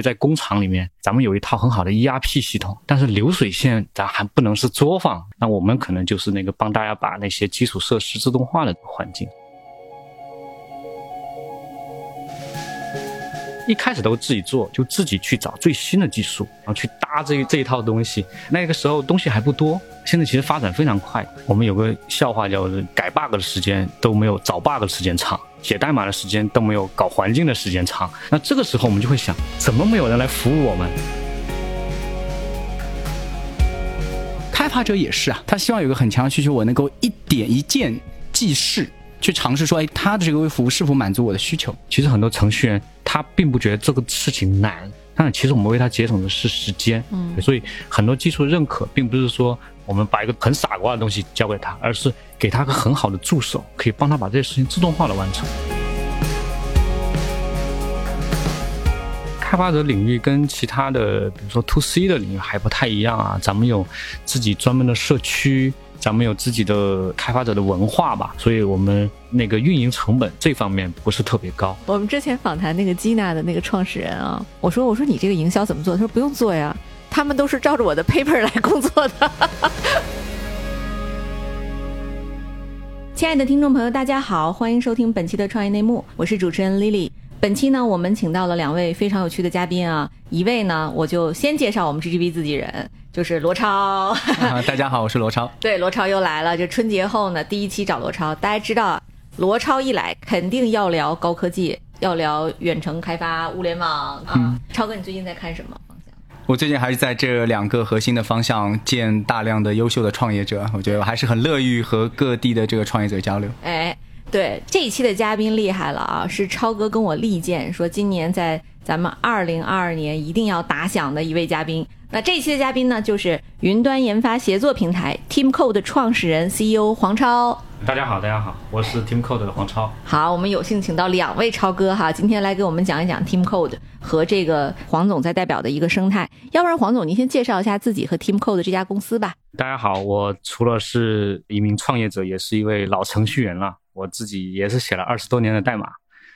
在工厂里面，咱们有一套很好的 ERP 系统，但是流水线咱还不能是作坊，那我们可能就是那个帮大家把那些基础设施自动化的环境。一开始都自己做，就自己去找最新的技术，然后去搭这这一套东西。那个时候东西还不多，现在其实发展非常快。我们有个笑话，叫改 bug 的时间都没有找 bug 的时间长，写代码的时间都没有搞环境的时间长。那这个时候我们就会想，怎么没有人来服务我们？开发者也是啊，他希望有个很强的需求，我能够一点一键即事。去尝试说，哎，他的这个微服务是否满足我的需求？其实很多程序员他并不觉得这个事情难，但其实我们为他节省的是时间。嗯，所以很多技术认可，并不是说我们把一个很傻瓜的东西交给他，而是给他个很好的助手，可以帮他把这些事情自动化的完成。开发者领域跟其他的，比如说 to C 的领域还不太一样啊，咱们有自己专门的社区。咱们有自己的开发者的文化吧，所以我们那个运营成本这方面不是特别高。我们之前访谈那个基娜的那个创始人啊，我说我说你这个营销怎么做？他说不用做呀，他们都是照着我的 paper 来工作的。亲爱的听众朋友，大家好，欢迎收听本期的创业内幕，我是主持人 Lily。本期呢，我们请到了两位非常有趣的嘉宾啊，一位呢，我就先介绍我们 GGB 自己人。就是罗超，大家好，我是罗超。对，罗超又来了。就春节后呢，第一期找罗超，大家知道，罗超一来肯定要聊高科技，要聊远程开发、物联网啊。超哥，你最近在看什么方向？我最近还是在这两个核心的方向见大量的优秀的创业者，我觉得我还是很乐于和各地的这个创业者交流。哎，对，这一期的嘉宾厉害了啊，是超哥跟我力荐说，今年在咱们二零二二年一定要打响的一位嘉宾。那这一期的嘉宾呢，就是云端研发协作平台 TeamCode 的创始人 CEO 黄超。大家好，大家好，我是 TeamCode 的黄超。好，我们有幸请到两位超哥哈，今天来给我们讲一讲 TeamCode 和这个黄总在代表的一个生态。要不然，黄总您先介绍一下自己和 TeamCode 这家公司吧。大家好，我除了是一名创业者，也是一位老程序员了。我自己也是写了二十多年的代码，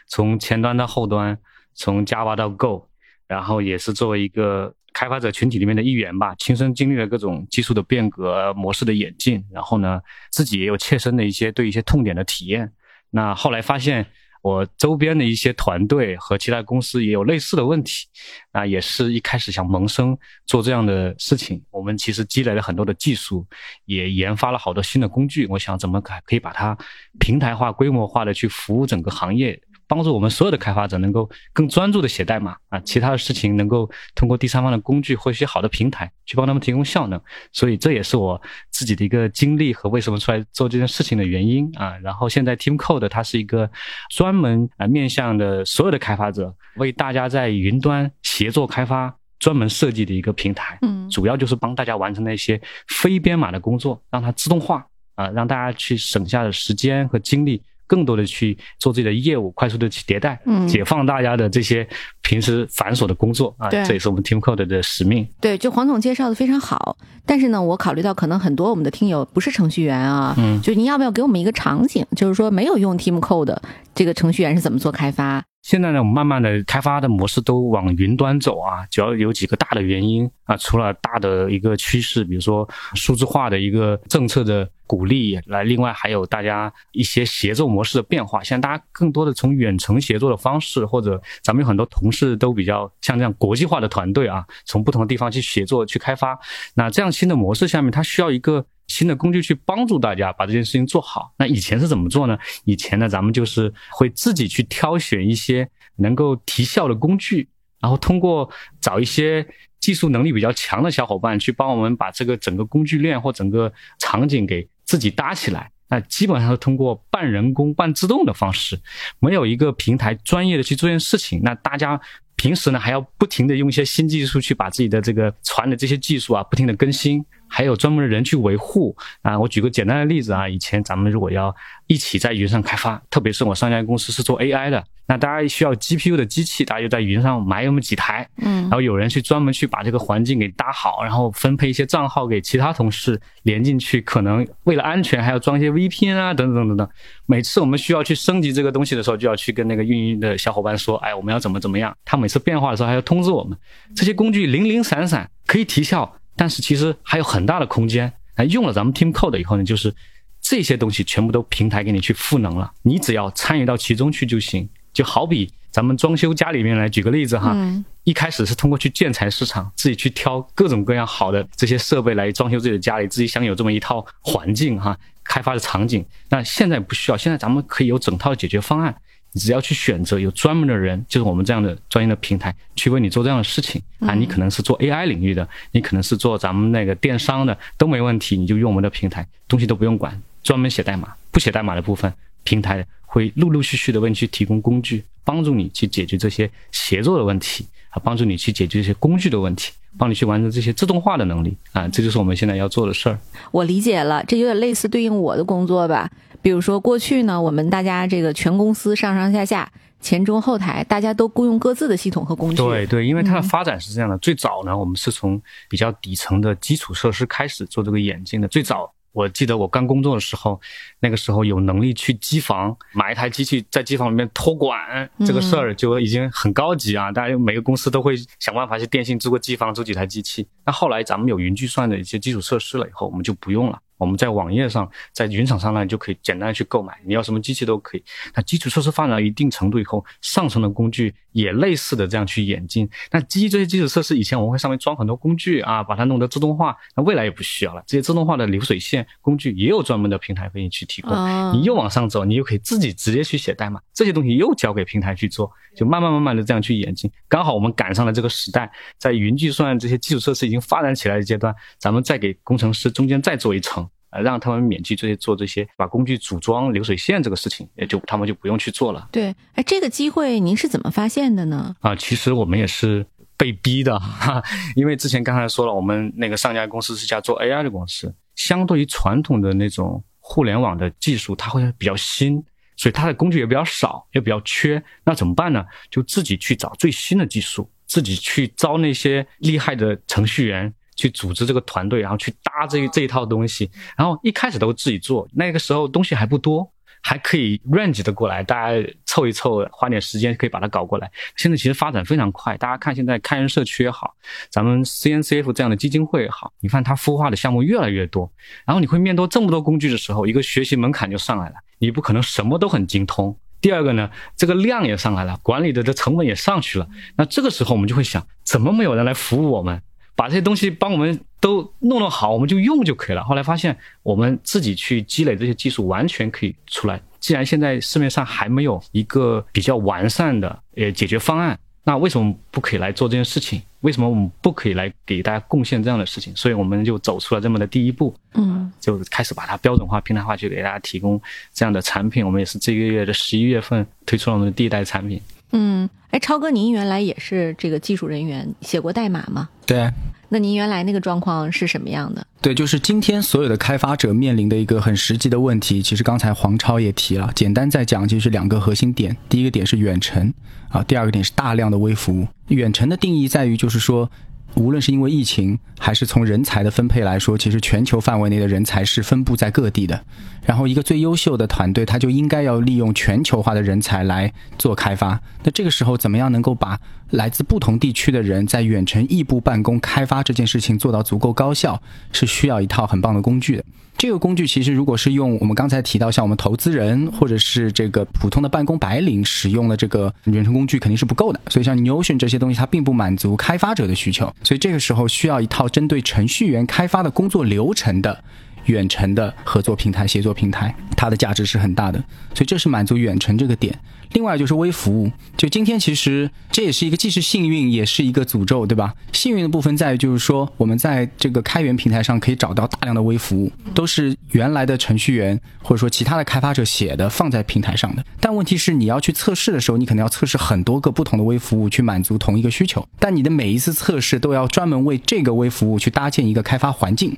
从前端到后端，从 Java 到 Go，然后也是作为一个。开发者群体里面的一员吧，亲身经历了各种技术的变革、模式的演进，然后呢，自己也有切身的一些对一些痛点的体验。那后来发现，我周边的一些团队和其他公司也有类似的问题，那也是一开始想萌生做这样的事情。我们其实积累了很多的技术，也研发了好多新的工具。我想怎么可可以把它平台化、规模化的去服务整个行业。帮助我们所有的开发者能够更专注的写代码啊，其他的事情能够通过第三方的工具或一些好的平台去帮他们提供效能。所以这也是我自己的一个经历和为什么出来做这件事情的原因啊。然后现在 Team Code 它是一个专门啊面向的所有的开发者，为大家在云端协作开发专门设计的一个平台。嗯，主要就是帮大家完成那些非编码的工作，让它自动化啊，让大家去省下的时间和精力。更多的去做自己的业务，快速的去迭代，嗯，解放大家的这些平时繁琐的工作啊，这也是我们 TeamCode 的使命。对，就黄总介绍的非常好，但是呢，我考虑到可能很多我们的听友不是程序员啊，嗯，就您要不要给我们一个场景，就是说没有用 TeamCode 这个程序员是怎么做开发？现在呢，我们慢慢的开发的模式都往云端走啊，主要有几个大的原因啊，除了大的一个趋势，比如说数字化的一个政策的鼓励，来，另外还有大家一些协作模式的变化，现在大家更多的从远程协作的方式，或者咱们有很多同事都比较像这样国际化的团队啊，从不同的地方去协作去开发，那这样新的模式下面，它需要一个。新的工具去帮助大家把这件事情做好。那以前是怎么做呢？以前呢，咱们就是会自己去挑选一些能够提效的工具，然后通过找一些技术能力比较强的小伙伴去帮我们把这个整个工具链或整个场景给自己搭起来。那基本上是通过半人工半自动的方式，没有一个平台专业的去做件事情。那大家平时呢还要不停的用一些新技术去把自己的这个传的这些技术啊不停的更新。还有专门的人去维护啊。我举个简单的例子啊，以前咱们如果要一起在云上开发，特别是我上家公司是做 AI 的，那大家需要 GPU 的机器，大家就在云上买那么几台，嗯然后有人去专门去把这个环境给搭好，然后分配一些账号给其他同事连进去，可能为了安全还要装一些 VPN 啊，等等等等。每次我们需要去升级这个东西的时候，就要去跟那个运营的小伙伴说，哎，我们要怎么怎么样。他每次变化的时候还要通知我们。这些工具零零散散可以提效，但是其实还有很大的空间。哎，用了咱们 Team Code 以后呢，就是这些东西全部都平台给你去赋能了，你只要参与到其中去就行。就好比咱们装修家里面来举个例子哈，嗯一开始是通过去建材市场自己去挑各种各样好的这些设备来装修自己的家里，自己想有这么一套环境哈，开发的场景。那现在不需要，现在咱们可以有整套的解决方案，你只要去选择有专门的人，就是我们这样的专业的平台去为你做这样的事情啊。你可能是做 AI 领域的，你可能是做咱们那个电商的都没问题，你就用我们的平台，东西都不用管，专门写代码，不写代码的部分，平台会陆陆续续的为你去提供工具，帮助你去解决这些协作的问题啊，帮助你去解决这些工具的问题，帮你去完成这些自动化的能力啊，这就是我们现在要做的事儿。我理解了，这有点类似对应我的工作吧。比如说过去呢，我们大家这个全公司上上下下、前中后台，大家都雇佣各自的系统和工具。对对，因为它的发展是这样的，最早呢，我们是从比较底层的基础设施开始做这个演进的。最早我记得我刚工作的时候，那个时候有能力去机房买一台机器，在机房里面托管这个事儿就已经很高级啊！大家每个公司都会想办法去电信租个机房，租几台机器。那后来咱们有云计算的一些基础设施了以后，我们就不用了。我们在网页上，在云厂商那里就可以简单的去购买，你要什么机器都可以。那基础设施发展到一定程度以后，上层的工具也类似的这样去演进。那基于这些基础设施，以前我们会上面装很多工具啊，把它弄得自动化。那未来也不需要了，这些自动化的流水线工具也有专门的平台给你去提供。啊你又往上走，你又可以自己直接去写代码，这些东西又交给平台去做，就慢慢慢慢的这样去演进。刚好我们赶上了这个时代，在云计算这些基础设施已经发展起来的阶段，咱们再给工程师中间再做一层。呃，让他们免去这些做这些把工具组装流水线这个事情，也就他们就不用去做了对，哎，这个机会您是怎么发现的呢？啊。其实我们也是被逼的，哈，因为之前刚才说了，我们那个上家公司是家做 AI 的公司，相对于传统的那种互联网的技术，它会比较新，所以它的工具也比较少，也比较缺。那怎么办呢？就自己去找最新的技术，自己去招那些厉害的程序员。去组织这个团队，然后去搭这这一套东西，然后一开始都自己做，那个时候东西还不多，还可以 range 的过来，大家凑一凑，花点时间可以把它搞过来。现在其实发展非常快，大家看现在开源社区也好，咱们 CNCF 这样的基金会也好，你看它孵化的项目越来越多，然后你会面对这么多工具的时候，一个学习门槛就上来了，你不可能什么都很精通。第二个呢，这个量也上来了，管理的这成本也上去了。那这个时候我们就会想，怎么没有人来服务我们？把这些东西帮我们都弄弄好，我们就用就可以了。后来发现，我们自己去积累这些技术，完全可以出来。既然现在市面上还没有一个比较完善的呃解决方案，那为什么不可以来做这件事情？为什么我们不可以来给大家贡献这样的事情？所以我们就走出了这么的第一步，嗯，就开始把它标准化、平台化，去给大家提供这样的产品。我们也是这个月的十一月份推出了我们的第一代产品。嗯，哎，超哥，您原来也是这个技术人员，写过代码吗？对。那您原来那个状况是什么样的？对，就是今天所有的开发者面临的一个很实际的问题。其实刚才黄超也提了，简单再讲就是两个核心点。第一个点是远程啊，第二个点是大量的微服务。远程的定义在于就是说。无论是因为疫情，还是从人才的分配来说，其实全球范围内的人才是分布在各地的。然后，一个最优秀的团队，他就应该要利用全球化的人才来做开发。那这个时候，怎么样能够把来自不同地区的人在远程异步办公开发这件事情做到足够高效，是需要一套很棒的工具的。这个工具其实如果是用我们刚才提到像我们投资人或者是这个普通的办公白领使用的这个远程工具肯定是不够的，所以像 Notion 这些东西它并不满足开发者的需求，所以这个时候需要一套针对程序员开发的工作流程的远程的合作平台、协作平台，它的价值是很大的，所以这是满足远程这个点。另外就是微服务，就今天其实这也是一个既是幸运也是一个诅咒，对吧？幸运的部分在于就是说我们在这个开源平台上可以找到大量的微服务，都是原来的程序员或者说其他的开发者写的放在平台上的。但问题是你要去测试的时候，你可能要测试很多个不同的微服务去满足同一个需求，但你的每一次测试都要专门为这个微服务去搭建一个开发环境。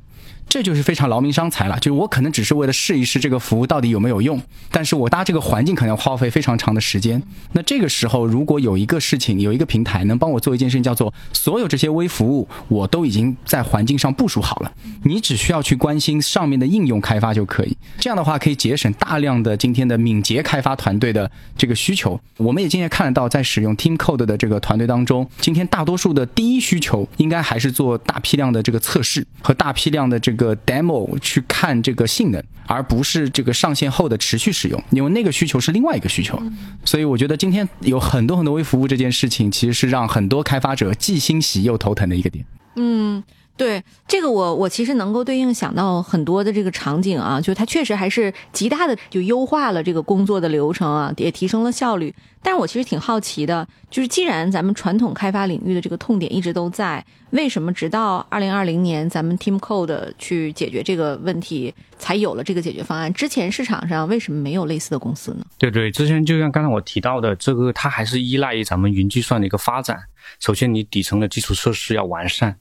这就是非常劳民伤财了。就是我可能只是为了试一试这个服务到底有没有用，但是我搭这个环境可能要花费非常长的时间。那这个时候，如果有一个事情，有一个平台能帮我做一件事情，叫做所有这些微服务我都已经在环境上部署好了，你只需要去关心上面的应用开发就可以。这样的话可以节省大量的今天的敏捷开发团队的这个需求。我们也今天看得到，在使用 Team Code 的这个团队当中，今天大多数的第一需求应该还是做大批量的这个测试和大批量的这个。个 demo 去看这个性能，而不是这个上线后的持续使用，因为那个需求是另外一个需求。所以我觉得今天有很多很多微服务这件事情，其实是让很多开发者既欣喜又头疼的一个点。嗯。对这个，我我其实能够对应想到很多的这个场景啊，就它确实还是极大的就优化了这个工作的流程啊，也提升了效率。但是我其实挺好奇的，就是既然咱们传统开发领域的这个痛点一直都在，为什么直到二零二零年咱们 Team Code 去解决这个问题，才有了这个解决方案？之前市场上为什么没有类似的公司呢？对对，之前就像刚才我提到的，这个它还是依赖于咱们云计算的一个发展。首先，你底层的基础设施要完善。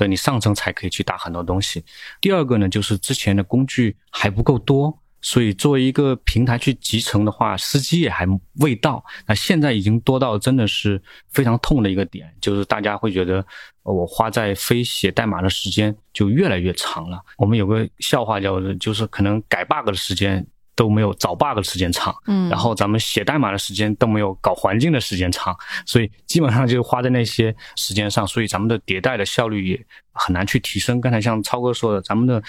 对你上层才可以去打很多东西。第二个呢，就是之前的工具还不够多，所以作为一个平台去集成的话，时机也还未到。那现在已经多到真的是非常痛的一个点，就是大家会觉得我花在非写代码的时间就越来越长了。我们有个笑话叫，就是可能改 bug 的时间。都没有找 bug 的时间长，嗯，然后咱们写代码的时间都没有搞环境的时间长，所以基本上就花在那些时间上，所以咱们的迭代的效率也很难去提升。刚才像超哥说的，咱们的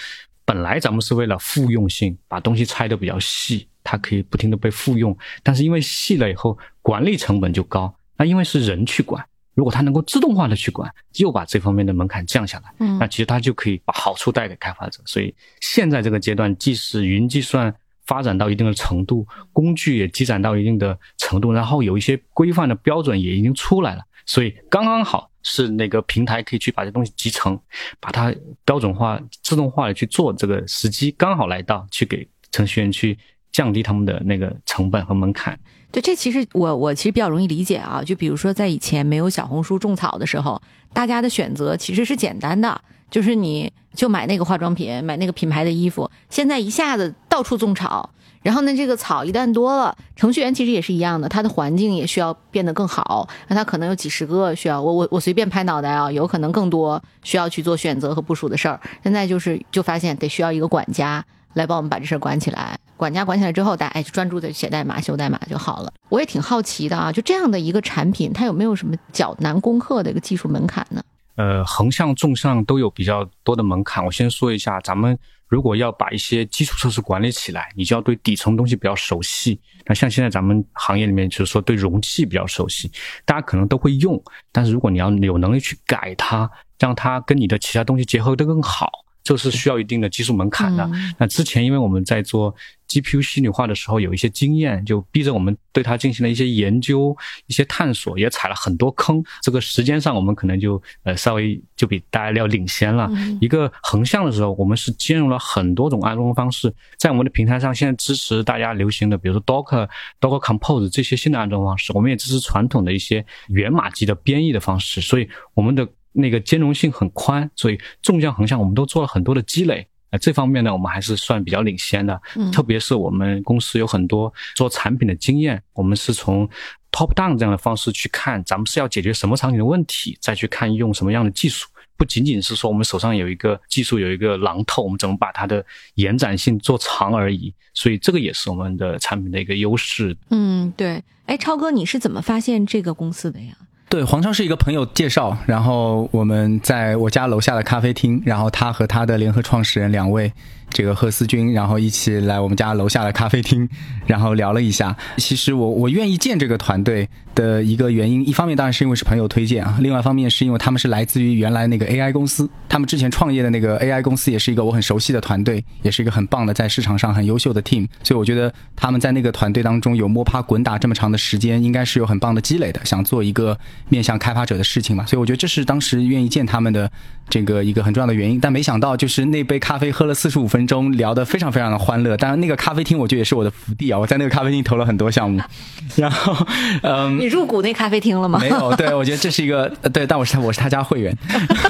本来咱们是为了复用性，把东西拆的比较细，它可以不停的被复用，但是因为细了以后管理成本就高，那因为是人去管，如果它能够自动化的去管，又把这方面的门槛降下来，嗯，那其实它就可以把好处带给开发者。所以现在这个阶段，既是云计算。发展到一定的程度，工具也积攒到一定的程度，然后有一些规范的标准也已经出来了，所以刚刚好是那个平台可以去把这东西集成，把它标准化、自动化的去做这个时机刚好来到，去给程序员去降低他们的那个成本和门槛。对，这其实我我其实比较容易理解啊，就比如说在以前没有小红书种草的时候，大家的选择其实是简单的。就是你就买那个化妆品，买那个品牌的衣服。现在一下子到处种草，然后呢，这个草一旦多了，程序员其实也是一样的，他的环境也需要变得更好。那他可能有几十个需要我我我随便拍脑袋啊，有可能更多需要去做选择和部署的事儿。现在就是就发现得需要一个管家来帮我们把这事儿管起来。管家管起来之后，大家哎就专注的写代码、修代码就好了。我也挺好奇的啊，就这样的一个产品，它有没有什么较难攻克的一个技术门槛呢？呃，横向、纵向都有比较多的门槛。我先说一下，咱们如果要把一些基础设施管理起来，你就要对底层东西比较熟悉。那像现在咱们行业里面，就是说对容器比较熟悉，大家可能都会用。但是如果你要有能力去改它，让它跟你的其他东西结合得更好。这是需要一定的技术门槛的。那之前，因为我们在做 GPU 虚拟化的时候有一些经验，就逼着我们对它进行了一些研究、一些探索，也踩了很多坑。这个时间上，我们可能就呃稍微就比大家要领先了。一个横向的时候，我们是兼容了很多种安装方式。在我们的平台上，现在支持大家流行的，比如说 Docker、Docker Compose 这些新的安装方式。我们也支持传统的一些源码级的编译的方式。所以我们的。那个兼容性很宽，所以纵向横向我们都做了很多的积累。呃，这方面呢，我们还是算比较领先的。嗯，特别是我们公司有很多做产品的经验，我们是从 top down 这样的方式去看，咱们是要解决什么场景的问题，再去看用什么样的技术。不仅仅是说我们手上有一个技术有一个榔头，我们怎么把它的延展性做长而已。所以这个也是我们的产品的一个优势。嗯，对。哎，超哥，你是怎么发现这个公司的呀？对，黄超是一个朋友介绍，然后我们在我家楼下的咖啡厅，然后他和他的联合创始人两位。这个贺思军，然后一起来我们家楼下的咖啡厅，然后聊了一下。其实我我愿意见这个团队的一个原因，一方面当然是因为是朋友推荐啊，另外一方面是因为他们是来自于原来那个 AI 公司，他们之前创业的那个 AI 公司也是一个我很熟悉的团队，也是一个很棒的在市场上很优秀的 team，所以我觉得他们在那个团队当中有摸爬滚打这么长的时间，应该是有很棒的积累的，想做一个面向开发者的事情嘛，所以我觉得这是当时愿意见他们的这个一个很重要的原因。但没想到就是那杯咖啡喝了四十五分。中聊得非常非常的欢乐，当然那个咖啡厅我觉得也是我的福地啊，我在那个咖啡厅投了很多项目，然后嗯，你入股那咖啡厅了吗？没有，对我觉得这是一个对，但我是他我是他家会员，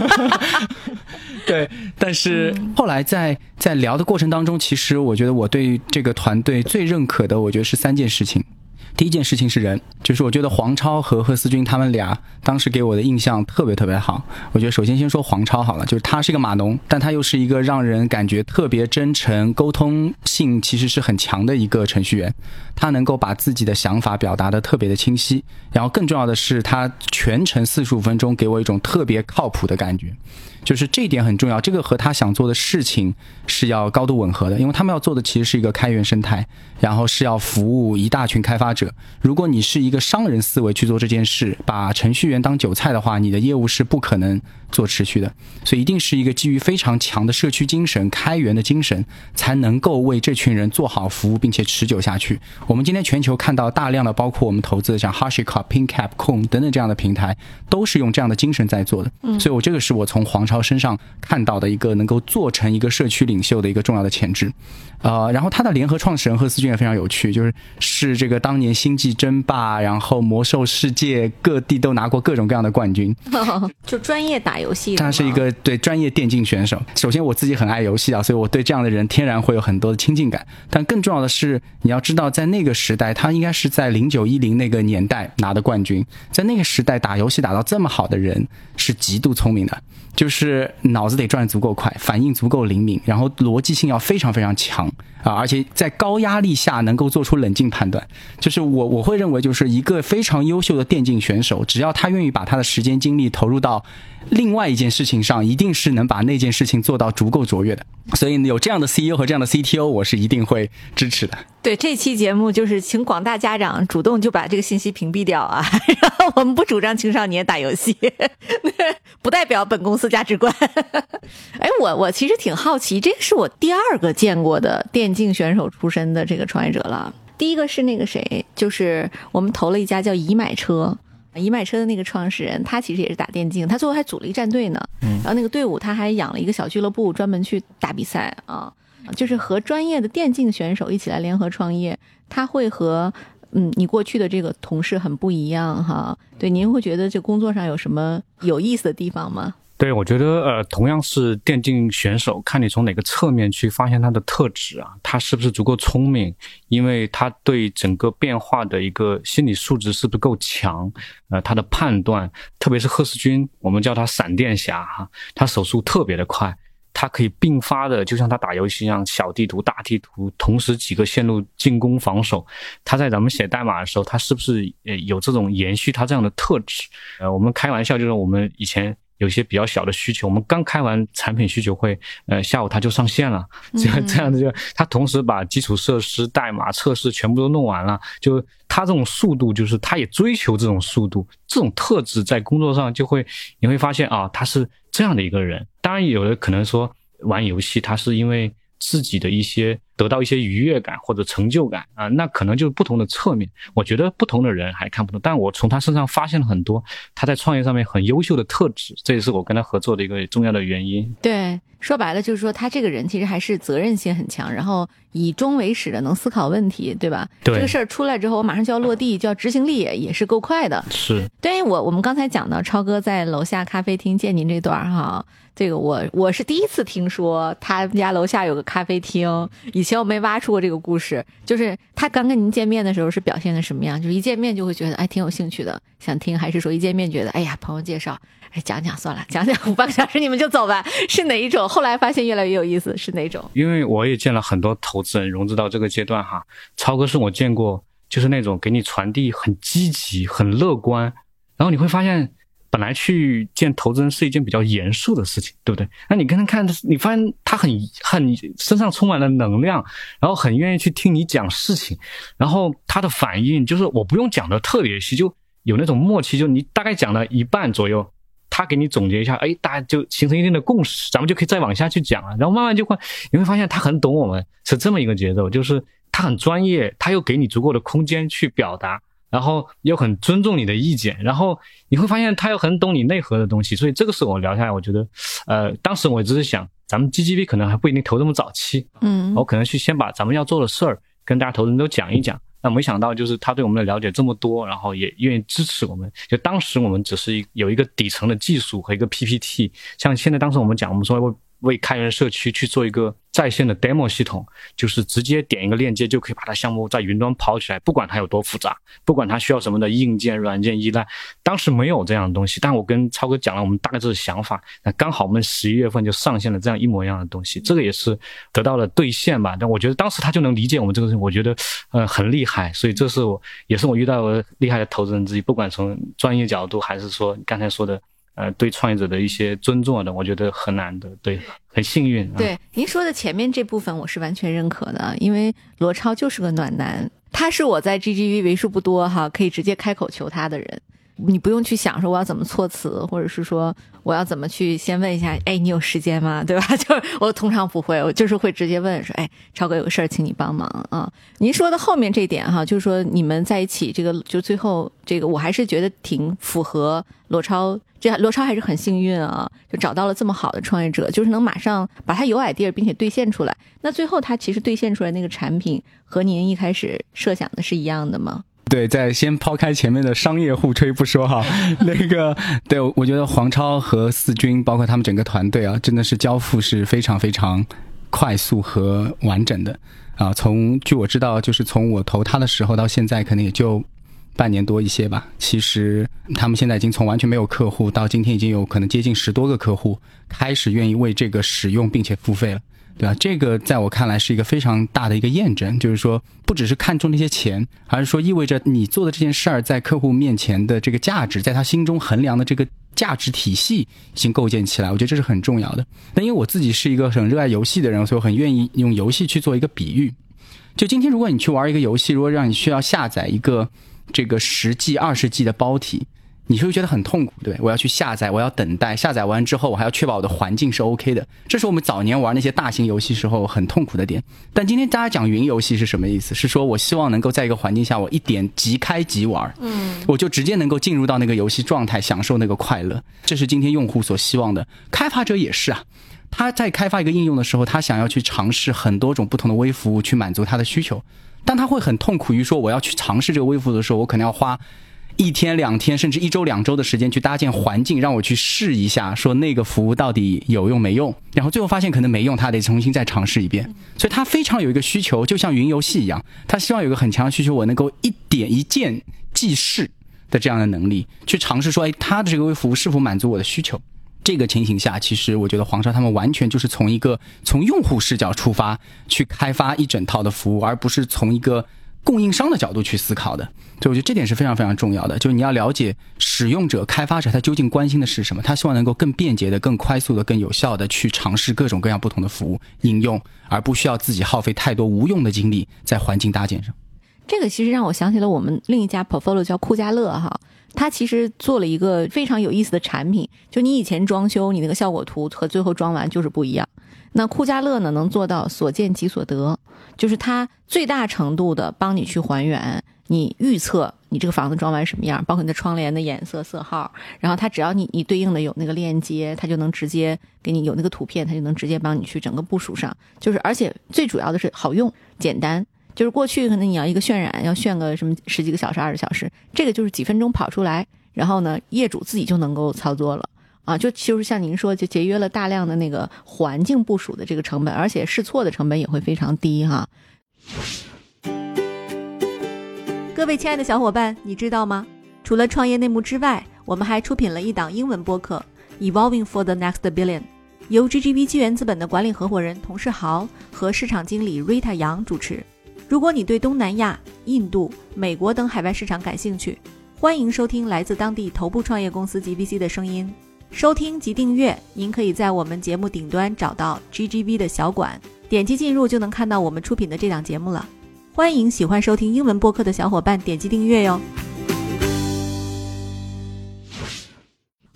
对，但是后来在在聊的过程当中，其实我觉得我对这个团队最认可的，我觉得是三件事情。第一件事情是人，就是我觉得黄超和贺思军他们俩当时给我的印象特别特别好。我觉得首先先说黄超好了，就是他是一个码农，但他又是一个让人感觉特别真诚、沟通性其实是很强的一个程序员。他能够把自己的想法表达的特别的清晰，然后更重要的是，他全程四十五分钟给我一种特别靠谱的感觉。就是这一点很重要，这个和他想做的事情是要高度吻合的，因为他们要做的其实是一个开源生态，然后是要服务一大群开发者。如果你是一个商人思维去做这件事，把程序员当韭菜的话，你的业务是不可能做持续的。所以一定是一个基于非常强的社区精神、开源的精神，才能够为这群人做好服务，并且持久下去。我们今天全球看到大量的，包括我们投资的像 HashiCorp、PinCap、Con 等等这样的平台，都是用这样的精神在做的。嗯，所以我这个是我从黄。超身上看到的一个能够做成一个社区领袖的一个重要的潜质，呃，然后他的联合创始人贺思俊也非常有趣，就是是这个当年星际争霸，然后魔兽世界各地都拿过各种各样的冠军，就专业打游戏。他是一个对专业电竞选手。首先我自己很爱游戏啊，所以我对这样的人天然会有很多的亲近感。但更重要的是，你要知道，在那个时代，他应该是在零九一零那个年代拿的冠军，在那个时代打游戏打到这么好的人是极度聪明的。就是脑子得转得足够快，反应足够灵敏，然后逻辑性要非常非常强啊！而且在高压力下能够做出冷静判断。就是我我会认为，就是一个非常优秀的电竞选手，只要他愿意把他的时间精力投入到另外一件事情上，一定是能把那件事情做到足够卓越的。所以有这样的 CEO 和这样的 CTO，我是一定会支持的。对这期节目，就是请广大家长主动就把这个信息屏蔽掉啊！然后我们不主张青少年打游戏，不代表本公司价值观。哎，我我其实挺好奇，这个是我第二个见过的电竞选手出身的这个创业者了。第一个是那个谁，就是我们投了一家叫宜买车。宜买车的那个创始人，他其实也是打电竞，他最后还组了一战队呢。嗯然后那个队伍他还养了一个小俱乐部，专门去打比赛啊，就是和专业的电竞选手一起来联合创业。他会和嗯，你过去的这个同事很不一样哈。对，您会觉得这工作上有什么有意思的地方吗？对，我觉得呃，同样是电竞选手，看你从哪个侧面去发现他的特质啊，他是不是足够聪明，因为他对整个变化的一个心理素质是不是够强，呃，他的判断，特别是贺世军，我们叫他闪电侠哈，他手速特别的快，他可以并发的，就像他打游戏一样，小地图、大地图，同时几个线路进攻、防守，他在咱们写代码的时候，他是不是呃有这种延续他这样的特质？呃，我们开玩笑就是我们以前。有些比较小的需求，我们刚开完产品需求会，呃，下午它就上线了，这样这样子就，它同时把基础设施、代码测试全部都弄完了，就它这种速度，就是它也追求这种速度，这种特质在工作上就会，你会发现啊，他是这样的一个人。当然，有的可能说玩游戏，他是因为。自己的一些得到一些愉悦感或者成就感啊，那可能就是不同的侧面。我觉得不同的人还看不懂，但我从他身上发现了很多他在创业上面很优秀的特质，这也是我跟他合作的一个重要的原因。对，说白了就是说他这个人其实还是责任心很强，然后以终为始的，能思考问题，对吧？对。这个事儿出来之后，我马上就要落地，就要执行力也也是够快的。是。对我，我们刚才讲到超哥在楼下咖啡厅见您这段哈。这个我我是第一次听说他们家楼下有个咖啡厅，以前我没挖出过这个故事。就是他刚跟您见面的时候是表现的什么样？就是一见面就会觉得哎挺有兴趣的，想听，还是说一见面觉得哎呀朋友介绍，哎讲讲算了，讲讲五半个小时你们就走吧？是哪一种？后来发现越来越有意思，是哪种？因为我也见了很多投资人融资到这个阶段哈，超哥是我见过就是那种给你传递很积极、很乐观。然后你会发现，本来去见投资人是一件比较严肃的事情，对不对？那你跟他看，你发现他很很身上充满了能量，然后很愿意去听你讲事情，然后他的反应就是我不用讲的特别细，就有那种默契，就你大概讲了一半左右。他给你总结一下，哎，大家就形成一定的共识，咱们就可以再往下去讲了。然后慢慢就会，你会发现他很懂我们，是这么一个节奏，就是他很专业，他又给你足够的空间去表达，然后又很尊重你的意见，然后你会发现他又很懂你内核的东西。所以这个是我聊下来，我觉得，呃，当时我只是想，咱们 GGV 可能还不一定投这么早期，嗯，我可能去先把咱们要做的事儿跟大家投资人都讲一讲。那没想到，就是他对我们的了解这么多，然后也愿意支持我们。就当时我们只是有一个底层的技术和一个 PPT，像现在当时我们讲，我们说为开源社区去做一个。在线的 demo 系统就是直接点一个链接就可以把它项目在云端跑起来，不管它有多复杂，不管它需要什么的硬件、软件依赖。当时没有这样的东西，但我跟超哥讲了我们大概这个想法，那刚好我们十一月份就上线了这样一模一样的东西，这个也是得到了兑现吧。但我觉得当时他就能理解我们这个事情，我觉得呃很厉害，所以这是我也是我遇到的厉害的投资人之一，不管从专业角度还是说刚才说的。呃，对创业者的一些尊重的，我觉得很难的，对，很幸运。对，您说的前面这部分，我是完全认可的，因为罗超就是个暖男，他是我在 GGV 为数不多哈可以直接开口求他的人。你不用去想说我要怎么措辞，或者是说我要怎么去先问一下，哎，你有时间吗？对吧？就是我通常不会，我就是会直接问说，哎，超哥有个事儿，请你帮忙啊。您说的后面这点哈，就是说你们在一起这个，就最后这个，我还是觉得挺符合罗超。这罗超还是很幸运啊，就找到了这么好的创业者，就是能马上把他有 idea 并且兑现出来。那最后他其实兑现出来那个产品和您一开始设想的是一样的吗？对，在先抛开前面的商业互吹不说哈，那个对我觉得黄超和四军，包括他们整个团队啊，真的是交付是非常非常快速和完整的啊。从据我知道，就是从我投他的时候到现在，可能也就半年多一些吧。其实他们现在已经从完全没有客户，到今天已经有可能接近十多个客户开始愿意为这个使用并且付费了。对吧？这个在我看来是一个非常大的一个验证，就是说，不只是看中那些钱，而是说意味着你做的这件事儿在客户面前的这个价值，在他心中衡量的这个价值体系已经构建起来。我觉得这是很重要的。那因为我自己是一个很热爱游戏的人，所以我很愿意用游戏去做一个比喻。就今天，如果你去玩一个游戏，如果让你需要下载一个这个十 G、二十 G 的包体。你是会觉得很痛苦，对我要去下载，我要等待，下载完之后，我还要确保我的环境是 OK 的。这是我们早年玩那些大型游戏时候很痛苦的点。但今天大家讲云游戏是什么意思？是说我希望能够在一个环境下，我一点即开即玩，嗯，我就直接能够进入到那个游戏状态，享受那个快乐。这是今天用户所希望的，开发者也是啊。他在开发一个应用的时候，他想要去尝试很多种不同的微服务去满足他的需求，但他会很痛苦于说，我要去尝试这个微服务的时候，我可能要花。一天两天甚至一周两周的时间去搭建环境，让我去试一下，说那个服务到底有用没用，然后最后发现可能没用，他得重新再尝试一遍。所以他非常有一个需求，就像云游戏一样，他希望有一个很强的需求，我能够一点一键即试的这样的能力，去尝试说，哎，他的这个微服务是否满足我的需求？这个情形下，其实我觉得黄少他们完全就是从一个从用户视角出发去开发一整套的服务，而不是从一个。供应商的角度去思考的，所以我觉得这点是非常非常重要的。就是你要了解使用者、开发者他究竟关心的是什么，他希望能够更便捷的、更快速的、更有效的去尝试各种各样不同的服务应用，而不需要自己耗费太多无用的精力在环境搭建上。这个其实让我想起了我们另一家 portfolio 叫酷家乐哈，它其实做了一个非常有意思的产品，就你以前装修你那个效果图和最后装完就是不一样。那酷家乐呢，能做到所见即所得，就是它最大程度的帮你去还原，你预测你这个房子装完什么样，包括你的窗帘的颜色色号，然后它只要你你对应的有那个链接，它就能直接给你有那个图片，它就能直接帮你去整个部署上，就是而且最主要的是好用简单，就是过去可能你要一个渲染要渲个什么十几个小时二十小时，这个就是几分钟跑出来，然后呢业主自己就能够操作了。啊，就就是像您说，就节约了大量的那个环境部署的这个成本，而且试错的成本也会非常低哈。各位亲爱的小伙伴，你知道吗？除了创业内幕之外，我们还出品了一档英文播客《Evolving for the Next Billion》，由 GGV 纪元资本的管理合伙人童世豪和市场经理 Rita 杨主持。如果你对东南亚、印度、美国等海外市场感兴趣，欢迎收听来自当地头部创业公司 GVC 的声音。收听及订阅，您可以在我们节目顶端找到 GGV 的小馆，点击进入就能看到我们出品的这档节目了。欢迎喜欢收听英文播客的小伙伴点击订阅哟。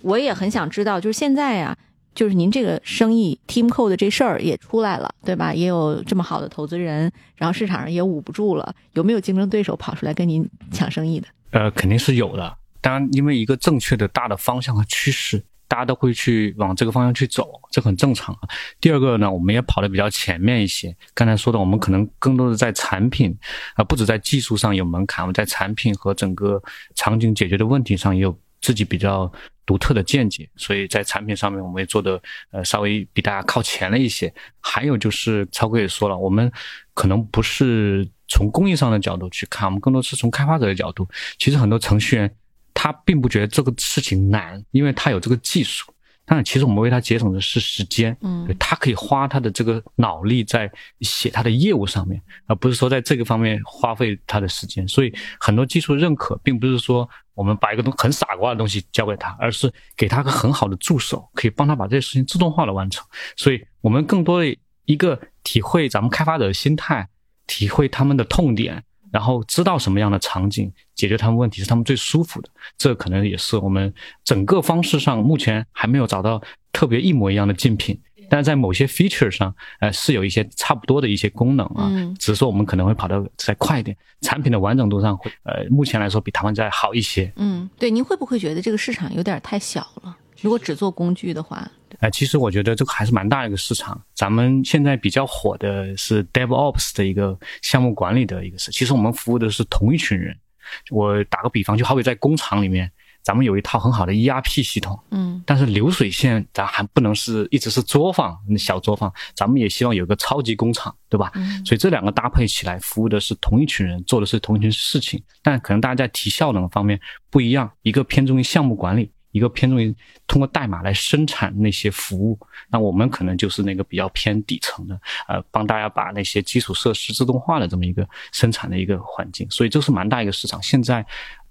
我也很想知道，就是现在呀、就是您这个生意 Team Code 这事儿也出来了，对吧？也有这么好的投资人，然后市场上也捂不住了，有没有竞争对手跑出来跟您抢生意的？呃，肯定是有的。当然，因为一个正确的大的方向和趋势，大家都会去往这个方向去走，这很正常啊。第二个呢，我们也跑得比较前面一些。刚才说的，我们可能更多的在产品，啊、不止在技术上有门槛，我们在产品和整个场景解决的问题上也有自己比较独特的见解，所以在产品上面我们也做的呃稍微比大家靠前了一些。还有就是超哥也说了，我们可能不是从工艺上的角度去看，我们更多是从开发者的角度。其实很多程序员他并不觉得这个事情难，因为他有这个技术。但其实我们为他节省的是时间，嗯他可以花他的这个脑力在写他的业务上面，而不是说在这个方面花费他的时间。所以很多技术认可，并不是说我们把一个东很傻瓜的东西交给他，而是给他个很好的助手，可以帮他把这些事情自动化的完成。所以我们更多的一个体会咱们开发者的心态，体会他们的痛点，然后知道什么样的场景解决他们问题是他们最舒服的。这可能也是我们整个方式上目前还没有找到特别一模一样的竞品，但是在某些 feature 上，呃，是有一些差不多的一些功能啊，嗯只是说我们可能会跑得再快一点，产品的完整度上会，呃，目前来说比他们再好一些。嗯，对，您会不会觉得这个市场有点太小了？如果只做工具的话，呃，其实我觉得这个还是蛮大的一个市场。咱们现在比较火的是 DevOps 的一个项目管理的一个事，其实我们服务的是同一群人。我打个比方，就好比在工厂里面，咱们有一套很好的 ERP 系统，嗯但是流水线咱还不能是一直是作坊小作坊，咱们也希望有个超级工厂，对吧？嗯所以这两个搭配起来，服务的是同一群人，做的是同一群事情，但可能大家在提效能方面不一样，一个偏重于项目管理，一个偏重于通过代码来生产那些服务。那我们可能就是那个比较偏底层的，呃，帮大家把那些基础设施自动化的这么一个生产的一个环境，所以这是蛮大一个市场。现在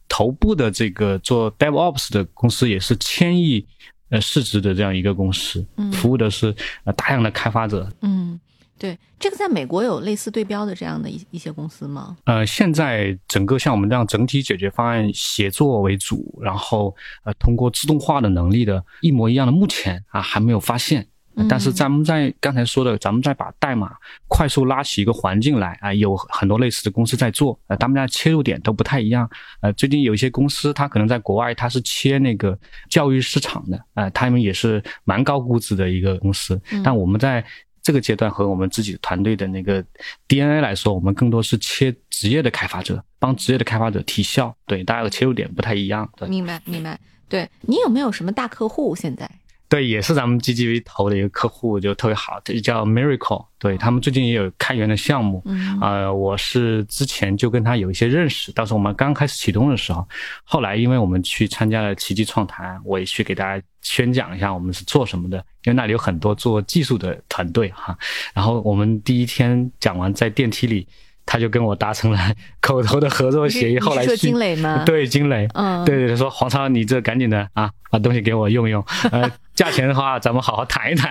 头部的这个做 DevOps 的公司也是千亿呃市值的这样一个公司，嗯服务的是呃大量的开发者。嗯，对，这个在美国有类似对标的这样的一一些公司吗？呃，现在整个像我们这样整体解决方案协作为主，然后呃通过自动化的能力的一模一样的，目前啊还没有发现。嗯但是咱们在刚才说的，咱们再把代码快速拉起一个环境来啊，有很多类似的公司在做，呃，他们家切入点都不太一样。呃，最近有一些公司，它可能在国外它是切那个教育市场的，呃，他们也是蛮高估值的一个公司，嗯但我们在这个阶段和我们自己团队的那个 DNA 来说，我们更多是切职业的开发者，帮职业的开发者提效，对，大家的切入点不太一样，对。明白明白。对你有没有什么大客户现在？对，也是咱们 GGV 投的一个客户，就特别好，就叫 Miracle，对他们最近也有开源的项目，嗯。呃，我是之前就跟他有一些认识，当时我们刚开始启动的时候，后来因为我们去参加了奇迹创谈，我也去给大家宣讲一下我们是做什么的，因为那里有很多做技术的团队哈。然后我们第一天讲完，在电梯里，他就跟我达成了 口头的合作协议，后来说金磊吗？，对金磊，嗯，对对对，说黄超，你这赶紧的啊，把东西给我用用。呃，价钱的话，咱们好好谈一谈，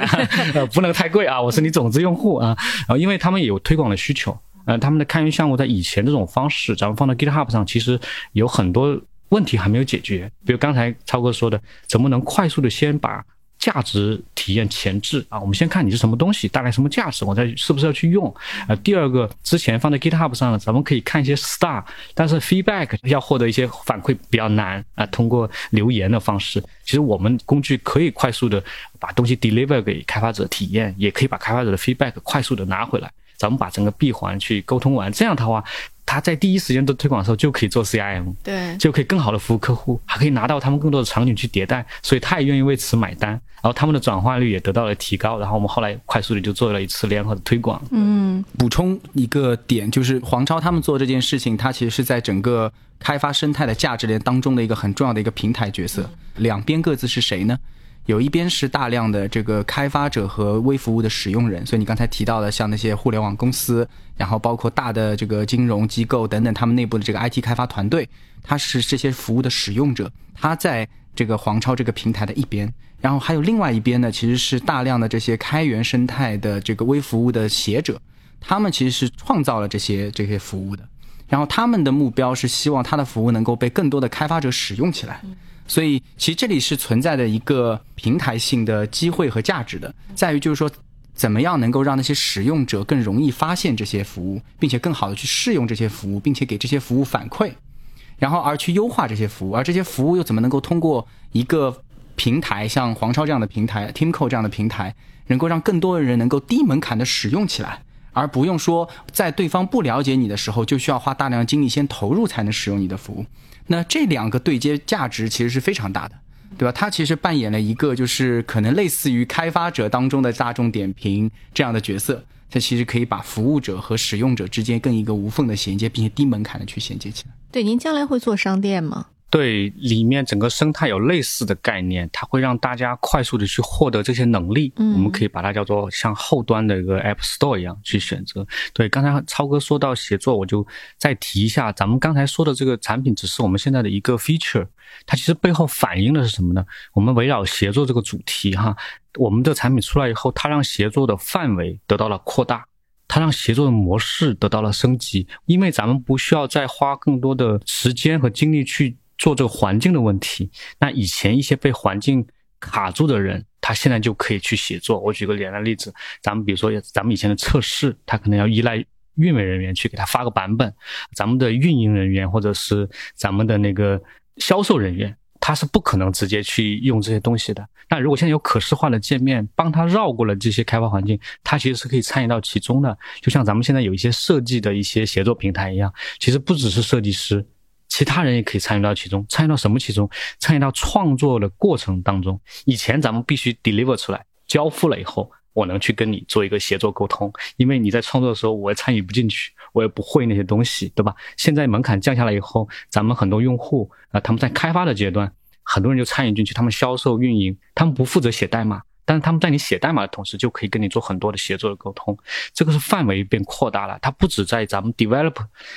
呃，不能太贵啊。我是你种子用户啊，然后因为他们也有推广的需求，呃，他们的开源项目在以前这种方式，咱们放到 GitHub 上，其实有很多问题还没有解决。比如刚才超哥说的，怎么能快速的先把价值体验前置啊？我们先看你是什么东西，大概什么价值，我再是不是要去用。呃，第二个，之前放在 GitHub 上呢，咱们可以看一些 star，但是 feedback 要获得一些反馈比较难啊、通过留言的方式，其实我们工具可以快速的把东西 deliver 给开发者体验，也可以把开发者的 feedback 快速的拿回来。咱们把整个闭环去沟通完，这样的话，他在第一时间做推广的时候就可以做 CIM，对，就可以更好的服务客户，还可以拿到他们更多的场景去迭代，所以他也愿意为此买单，然后他们的转化率也得到了提高，然后我们后来快速的就做了一次联合的推广。嗯补充一个点，就是黄超他们做这件事情，他其实是在整个开发生态的价值链当中的一个很重要的一个平台角色。两边各自是谁呢？有一边是大量的这个开发者和微服务的使用人，所以你刚才提到的像那些互联网公司，然后包括大的这个金融机构等等，他们内部的这个 IT 开发团队，它是这些服务的使用者，他在这个黄超这个平台的一边，然后还有另外一边呢，其实是大量的这些开源生态的这个微服务的写者，他们其实是创造了这些这些服务的，然后他们的目标是希望他的服务能够被更多的开发者使用起来。所以，其实这里是存在的一个平台性的机会和价值的，在于就是说，怎么样能够让那些使用者更容易发现这些服务，并且更好的去试用这些服务，并且给这些服务反馈，然后而去优化这些服务，而这些服务又怎么能够通过一个平台，像黄超这样的平台、Teamco 这样的平台，能够让更多的人能够低门槛的使用起来，而不用说在对方不了解你的时候，就需要花大量精力先投入才能使用你的服务。那这两个对接价值其实是非常大的，对吧？它其实扮演了一个就是可能类似于开发者当中的大众点评这样的角色，它其实可以把服务者和使用者之间更一个无缝的衔接，并且低门槛的去衔接起来。对，您将来会做商店吗？对，里面整个生态有类似的概念，它会让大家快速的去获得这些能力。嗯，我们可以把它叫做像后端的一个 App Store 一样去选择。对，刚才超哥说到协作，我就再提一下，咱们刚才说的这个产品只是我们现在的一个 feature，它其实背后反映的是什么呢？我们围绕协作这个主题哈，我们的产品出来以后，它让协作的范围得到了扩大，它让协作的模式得到了升级，因为咱们不需要再花更多的时间和精力去。做这个环境的问题，那以前一些被环境卡住的人，他现在就可以去写作。我举个简单例子，咱们比如说，咱们以前的测试，他可能要依赖运维人员去给他发个版本，咱们的运营人员或者是咱们的那个销售人员，他是不可能直接去用这些东西的。那如果现在有可视化的界面，帮他绕过了这些开发环境，他其实是可以参与到其中的。就像咱们现在有一些设计的一些协作平台一样，其实不只是设计师。其他人也可以参与到其中，参与到什么其中？参与到创作的过程当中。以前咱们必须 deliver 出来，交付了以后，我能去跟你做一个协作沟通。因为你在创作的时候，我也参与不进去，我也不会那些东西，对吧？现在门槛降下来以后，咱们很多用户啊，他们在开发的阶段，很多人就参与进去，他们销售、运营，他们不负责写代码。但是他们在你写代码的同时，就可以跟你做很多的协作的沟通，这个是范围变扩大了。它不止在咱们 develop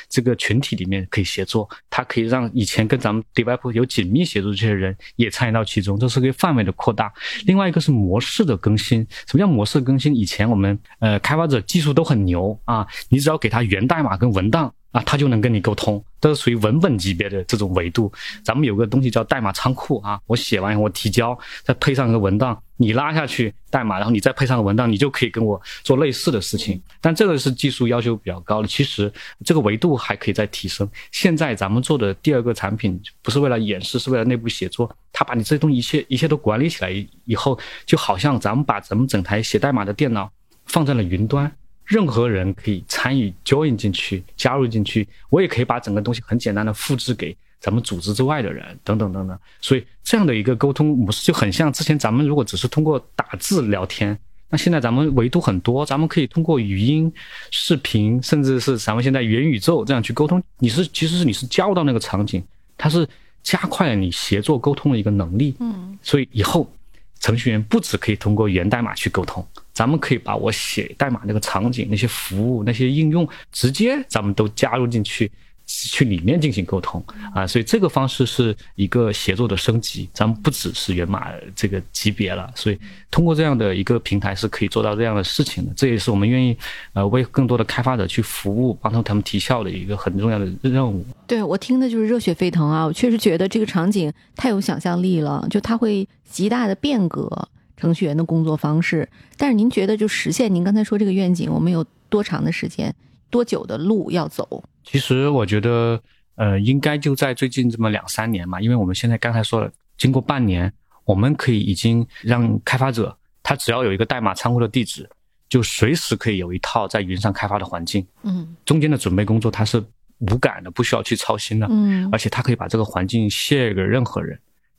这个群体里面可以协作，它可以让以前跟咱们 develop 有紧密协作这些人也参与到其中，这是个范围的扩大。另外一个是模式的更新。什么叫模式更新？以前我们呃开发者技术都很牛啊，你只要给他源代码跟文档。啊，他就能跟你沟通，都是属于文本级别的这种维度。咱们有个东西叫代码仓库啊，我写完以后我提交，再配上一个文档，你拉下去代码，然后你再配上文档，你就可以跟我做类似的事情。但这个是技术要求比较高的，其实这个维度还可以再提升。现在咱们做的第二个产品，不是为了演示，是为了内部写作。它把你这些东西一切一切都管理起来以后，就好像咱们把咱们整台写代码的电脑放在了云端。任何人可以参与 join 进去，加入进去，我也可以把整个东西很简单的复制给咱们组织之外的人，等等等等。所以这样的一个沟通模式就很像之前咱们如果只是通过打字聊天，那现在咱们维度很多，咱们可以通过语音、视频，甚至是咱们现在元宇宙这样去沟通。你是其实是你是加入到那个场景，它是加快了你协作沟通的一个能力。嗯，所以以后程序员不只可以通过源代码去沟通。咱们可以把我写代码那个场景、那些服务、那些应用，直接咱们都加入进去，去里面进行沟通啊。所以这个方式是一个协作的升级，咱们不只是源码这个级别了。所以通过这样的一个平台是可以做到这样的事情的。这也是我们愿意呃为更多的开发者去服务，帮助他们提效的一个很重要的任务。对我听的就是热血沸腾啊！我确实觉得这个场景太有想象力了，就它会极大的变革。程序员的工作方式，但是您觉得就实现您刚才说这个愿景，我们有多长的时间，多久的路要走？其实我觉得，呃，应该就在最近这么两三年嘛，因为我们现在刚才说了，经过半年，我们可以已经让开发者他只要有一个代码仓库的地址，就随时可以有一套在云上开发的环境。嗯，中间的准备工作它是无感的，不需要去操心的。嗯，而且他可以把这个环境 share 给任何人。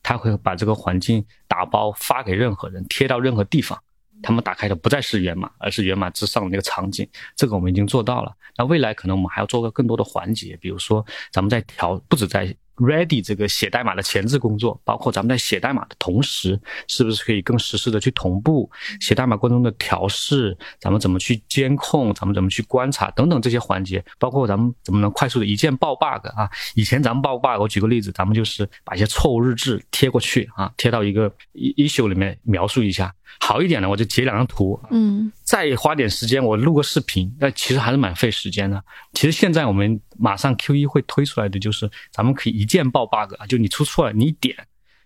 他会把这个环境打包发给任何人，贴到任何地方。他们打开的不再是源码，而是源码之上的那个场景。这个我们已经做到了。那未来可能我们还要做个更多的环节，比如说咱们在调，不止在 ready 这个写代码的前置工作，包括咱们在写代码的同时，是不是可以更实时的去同步写代码过程中的调试，咱们怎么去监控，咱们怎么去观察等等这些环节，包括咱们怎么能快速的一键报 bug 啊？以前咱们报 bug，我举个例子，咱们就是把一些错误日志贴过去啊，贴到一个 issue 里面描述一下。好一点的，我就截两张图，嗯，再花点时间我录个视频，那其实还是蛮费时间的。其实现在我们马上 Q 一会推出来的就是，咱们可以一键报 bug 啊，就你出错了，你点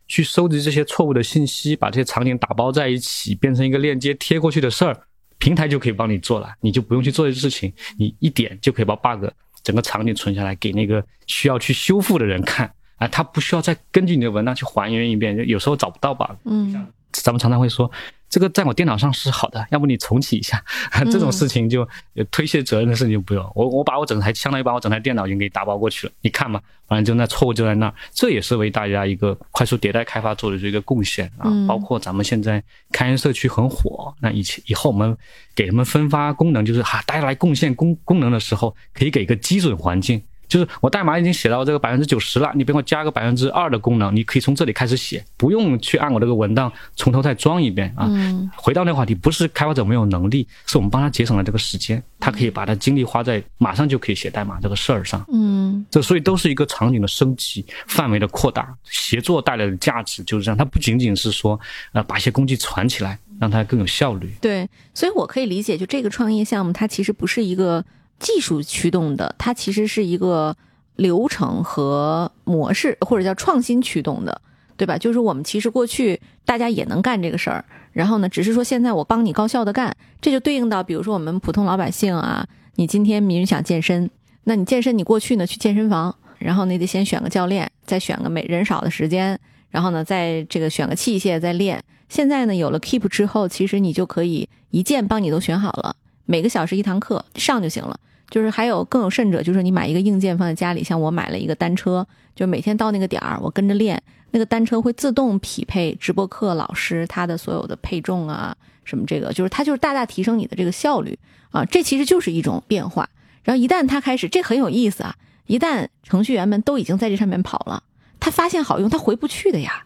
去收集这些错误的信息，把这些场景打包在一起，变成一个链接贴过去的事儿，平台就可以帮你做了，你就不用去做这些事情，你一点就可以把 bug 整个场景存下来，给那个需要去修复的人看啊，他不需要再根据你的文档去还原一遍，有时候找不到 bug，嗯。咱们常常会说，这个在我电脑上是好的，要不你重启一下。这种事情就推卸责任的事情就不用。我我把我整台相当于把我整台电脑已经给打包过去了，你看嘛，反正就那错误就在那儿。这也是为大家一个快速迭代开发做的这个贡献啊。包括咱们现在开源社区很火，那以前以后我们给他们分发功能，就是哈，大家来贡献功功能的时候，可以给个基准环境。就是我代码已经写到这个百分之九十了，你别给我加个百分之二的功能，你可以从这里开始写，不用去按我这个文档从头再装一遍啊。回到那个话题，不是开发者没有能力，是我们帮他节省了这个时间，他可以把他精力花在马上就可以写代码这个事儿上。嗯，这所以都是一个场景的升级、范围的扩大，协作带来的价值就是这样。它不仅仅是说呃把一些工具传起来，让它更有效率。对，所以我可以理解，就这个创业项目，它其实不是一个。技术驱动的，它其实是一个流程和模式，或者叫创新驱动的，对吧？就是我们其实过去大家也能干这个事儿，然后呢，只是说现在我帮你高效的干，这就对应到，比如说我们普通老百姓啊，你今天明明想健身，那你健身，你过去呢去健身房，然后你得先选个教练，再选个每人少的时间，然后呢，再这个选个器械再练。现在呢，有了 Keep 之后，其实你就可以一键帮你都选好了，每个小时一堂课上就行了。就是还有更有甚者，就是你买一个硬件放在家里，像我买了一个单车，就每天到那个点儿，我跟着练，那个单车会自动匹配直播课老师他的所有的配重啊，什么这个，就是它就是大大提升你的这个效率啊，这其实就是一种变化。然后一旦它开始，这很有意思啊，一旦程序员们都已经在这上面跑了，他发现好用，他回不去的呀，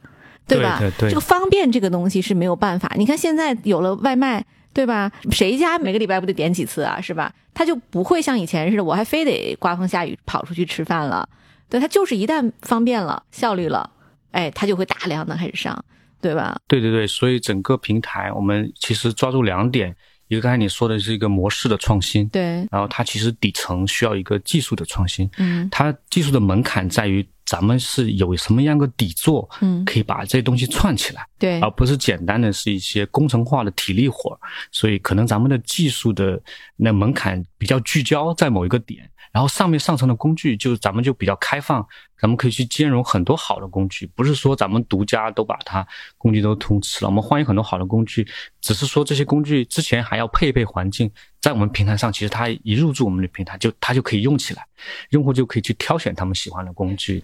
对吧？对对，这个方便这个东西是没有办法。你看现在有了外卖。对吧？谁家每个礼拜不得点几次啊？是吧？他就不会像以前似的，我还非得刮风下雨跑出去吃饭了。对他就是一旦方便了、效率了，哎，他就会大量的开始上，对吧？对对对，所以整个平台我们其实抓住两点，一个刚才你说的是一个模式的创新，对，然后它其实底层需要一个技术的创新，嗯，它技术的门槛在于。咱们是有什么样的底座，嗯，可以把这些东西串起来，对，而不是简单的是一些工程化的体力活儿。所以可能咱们的技术的那门槛比较聚焦在某一个点，然后上面上层的工具就咱们就比较开放，咱们可以去兼容很多好的工具，不是说咱们独家都把它工具都通吃了，我们欢迎很多好的工具，只是说这些工具之前还要配备环境。在我们平台上，其实它一入驻我们的平台，就它就可以用起来，用户就可以去挑选他们喜欢的工具。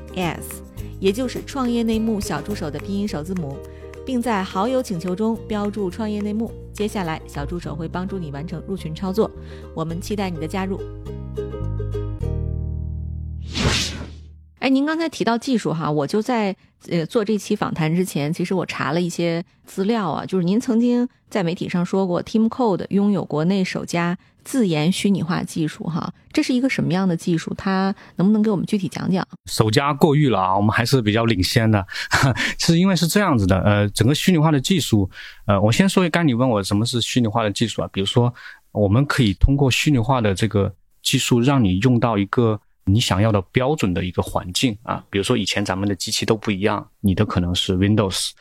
s，也就是创业内幕小助手的拼音首字母，并在好友请求中标注创业内幕。接下来，小助手会帮助你完成入群操作。我们期待你的加入。哎，您刚才提到技术哈，我就在呃做这期访谈之前，其实我查了一些资料啊，就是您曾经在媒体上说过，Team Code 拥有国内首家。自研虚拟化技术，哈，这是一个什么样的技术？它能不能给我们具体讲讲？首家过誉了啊，我们还是比较领先的。是因为是这样子的，呃，整个虚拟化的技术，呃，我先说一，刚你问我什么是虚拟化的技术啊？比如说，我们可以通过虚拟化的这个技术，让你用到一个你想要的标准的一个环境啊。比如说，以前咱们的机器都不一样，你的可能是 Windows。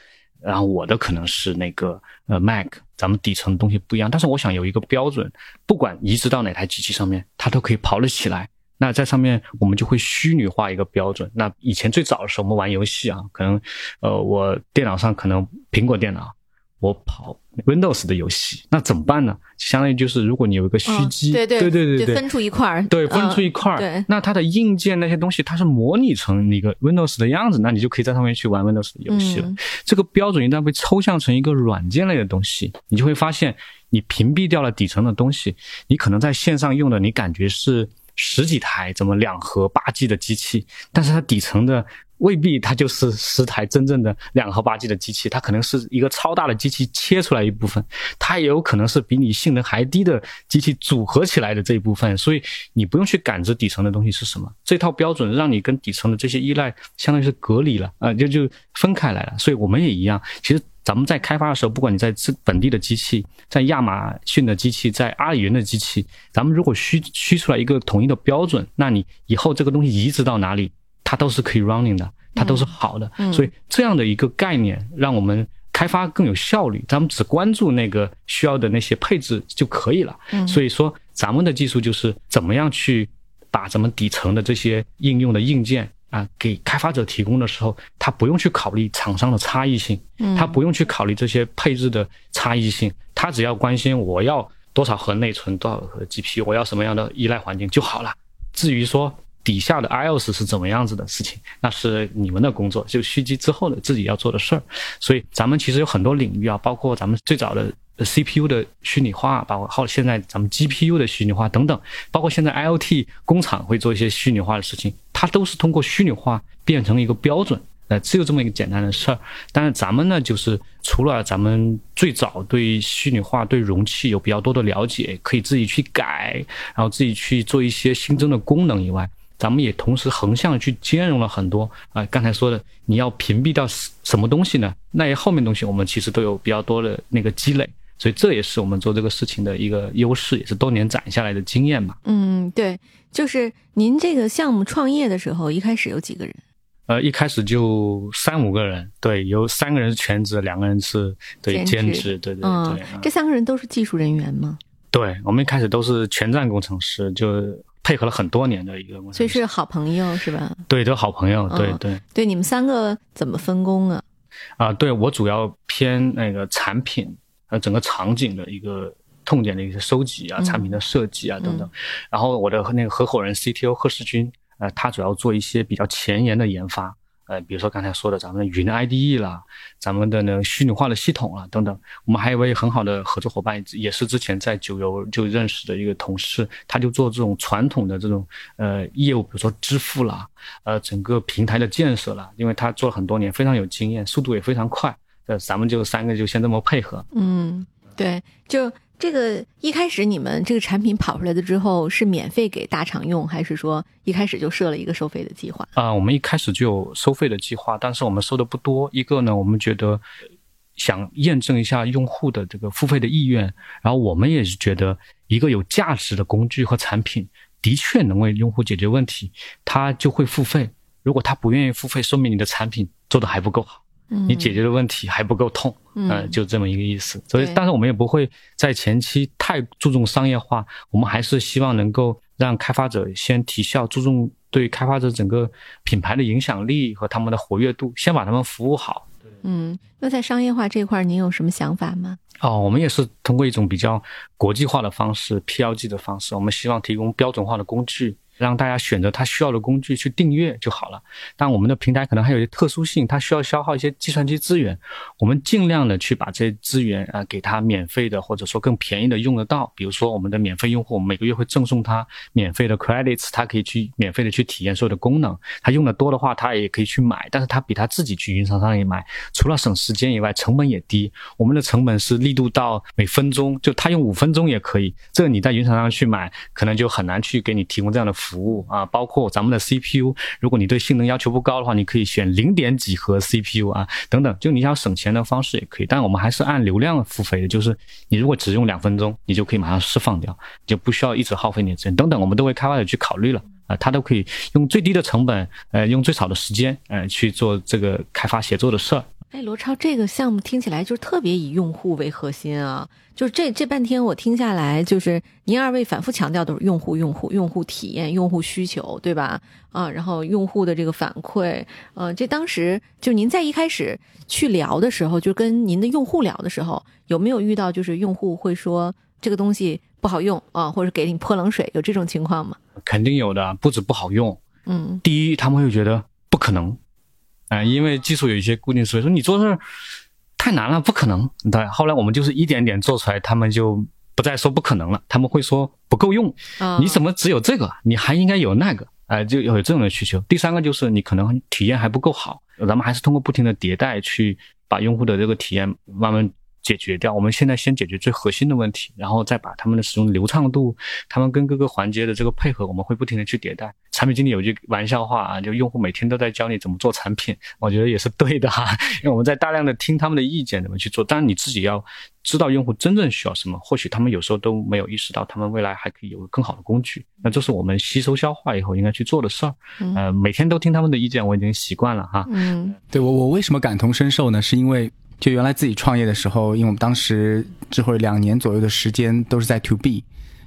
然后我的可能是那个呃 Mac，咱们底层的东西不一样，但是我想有一个标准，不管移植到哪台机器上面，它都可以跑得起来，那在上面我们就会虚拟化一个标准。那以前最早的时候，我们玩游戏啊，可能呃我电脑上可能苹果电脑。我跑 Windows 的游戏，那怎么办呢？相当于就是，如果你有一个虚机，对对对对对，分出一块儿，对，分出一块儿，对，那它的硬件那些东西，它是模拟成一个 Windows 的样子，那你就可以在上面去玩 Windows 的游戏了。这个标准一旦被抽象成一个软件类的东西，你就会发现，你屏蔽掉了底层的东西，你可能在线上用的，你感觉是十几台怎么两核八 G 的机器，但是它底层的。未必它就是十台真正的两核八 G 的机器，它可能是一个超大的机器切出来一部分，它也有可能是比你性能还低的机器组合起来的这一部分，所以你不用去感知底层的东西是什么，这套标准让你跟底层的这些依赖相当于是隔离了啊，就就分开来了。所以我们也一样，其实咱们在开发的时候，不管你在这本地的机器，在亚马逊的机器，在阿里云的机器，咱们如果虚虚出来一个统一的标准，那你以后这个东西移植到哪里？它都是可以 running 的，它都是好的，所以这样的一个概念让我们开发更有效率。咱们只关注那个需要的那些配置就可以了。所以说，咱们的技术就是怎么样去把咱们底层的这些应用的硬件啊，给开发者提供的时候，他不用去考虑厂商的差异性，他不用去考虑这些配置的差异性，他只要关心我要多少核内存，多少核 GPU，我要什么样的依赖环境就好了。至于说，底下的 iOS 是怎么样子的事情，那是你们的工作，就虚机之后的自己要做的事儿。所以咱们其实有很多领域啊，包括咱们最早的 CPU 的虚拟化，包括后现在咱们 GPU 的虚拟化等等，包括现在 IoT 工厂会做一些虚拟化的事情，它都是通过虚拟化变成一个标准。呃，只有这么一个简单的事儿。但是咱们呢，就是除了咱们最早对虚拟化、对容器有比较多的了解，可以自己去改，然后自己去做一些新增的功能以外，咱们也同时横向去兼容了很多啊，刚才说的，你要屏蔽掉什么东西呢？那些后面东西我们其实都有比较多的那个积累，所以这也是我们做这个事情的一个优势，也是多年攒下来的经验吧。嗯，对，就是您这个项目创业的时候，一开始有几个人？呃，一开始就三五个人，对，有三个人是全职，两个人是对兼职，对对对。这三个人都是技术人员吗？对，我们一开始都是全站工程师，就。配合了很多年的一个，所以是好朋友是吧？对，都好朋友。对对对，你们三个怎么分工啊？啊，对我主要偏那个产品，呃，整个场景的一个痛点的一些收集啊，产品的设计啊等等。然后我的那个合伙人 CTO 贺世军，呃，他主要做一些比较前沿的研发。呃，比如说刚才说的咱们的云 IDE 啦，咱们的那个虚拟化的系统啊等等，我们还有一位很好的合作伙伴，也是之前在九游就认识的一个同事，他就做这种传统的这种呃业务，比如说支付啦，呃整个平台的建设啦，因为他做了很多年，非常有经验，速度也非常快。呃，咱们就三个就先这么配合。嗯，对，就。这个一开始你们这个产品跑出来的之后是免费给大厂用，还是说一开始就设了一个收费的计划？啊，我们一开始就有收费的计划，但是我们收的不多。一个呢，我们觉得想验证一下用户的这个付费的意愿，然后我们也是觉得一个有价值的工具和产品的确能为用户解决问题，他就会付费。如果他不愿意付费，说明你的产品做的还不够好。你解决的问题还不够痛，嗯，就这么一个意思。所以，但是我们也不会在前期太注重商业化，我们还是希望能够让开发者先提效，注重对开发者整个品牌的影响力和他们的活跃度，先把他们服务好。嗯，那在商业化这块，您有什么想法吗？哦，我们也是通过一种比较国际化的方式，PLG 的方式，我们希望提供标准化的工具。让大家选择他需要的工具去订阅就好了。但我们的平台可能还有一些特殊性，它需要消耗一些计算机资源。我们尽量的去把这些资源啊给他免费的，或者说更便宜的用得到。比如说我们的免费用户，我们每个月会赠送他免费的 credits，他可以去免费的去体验所有的功能。他用的多的话，他也可以去买，但是他比他自己去云厂商里买，除了省时间以外，成本也低。我们的成本是力度到每分钟，就他用五分钟也可以。这个你在云厂商去买，可能就很难去给你提供这样的服。服务啊，包括咱们的 CPU，如果你对性能要求不高的话，你可以选零点几核 CPU 啊，等等，就你想省钱的方式也可以。但我们还是按流量付费的，就是你如果只用两分钟，你就可以马上释放掉，就不需要一直耗费你的资源等等，我们都为开发者去考虑了啊，他都可以用最低的成本，呃，用最少的时间，呃，去做这个开发协作的事儿。哎，罗超，这个项目听起来就是特别以用户为核心啊！就是这这半天我听下来，就是您二位反复强调都是用户、用户、用户体验、用户需求，对吧？啊，然后用户的这个反馈，呃，这当时就您在一开始去聊的时候，就跟您的用户聊的时候，有没有遇到就是用户会说这个东西不好用啊，或者给你泼冷水，有这种情况吗？肯定有的，不止不好用，嗯，第一他们会觉得不可能。啊，因为技术有一些固定思维，说你做事太难了，不可能。对，后来我们就是一点点做出来，他们就不再说不可能了，他们会说不够用。你怎么只有这个？你还应该有那个。哎，就有这种的需求。第三个就是你可能体验还不够好，咱们还是通过不停的迭代去把用户的这个体验慢慢。解决掉，我们现在先解决最核心的问题，然后再把他们的使用流畅度，他们跟各个环节的这个配合，我们会不停的去迭代。产品经理有句玩笑话啊，就用户每天都在教你怎么做产品，我觉得也是对的哈，因为我们在大量的听他们的意见，怎么去做。当然你自己要知道用户真正需要什么，或许他们有时候都没有意识到，他们未来还可以有更好的工具。那这是我们吸收消化以后应该去做的事儿。呃，每天都听他们的意见，我已经习惯了哈。嗯，对我我为什么感同身受呢？是因为。就原来自己创业的时候，因为我们当时之后两年左右的时间都是在 To B，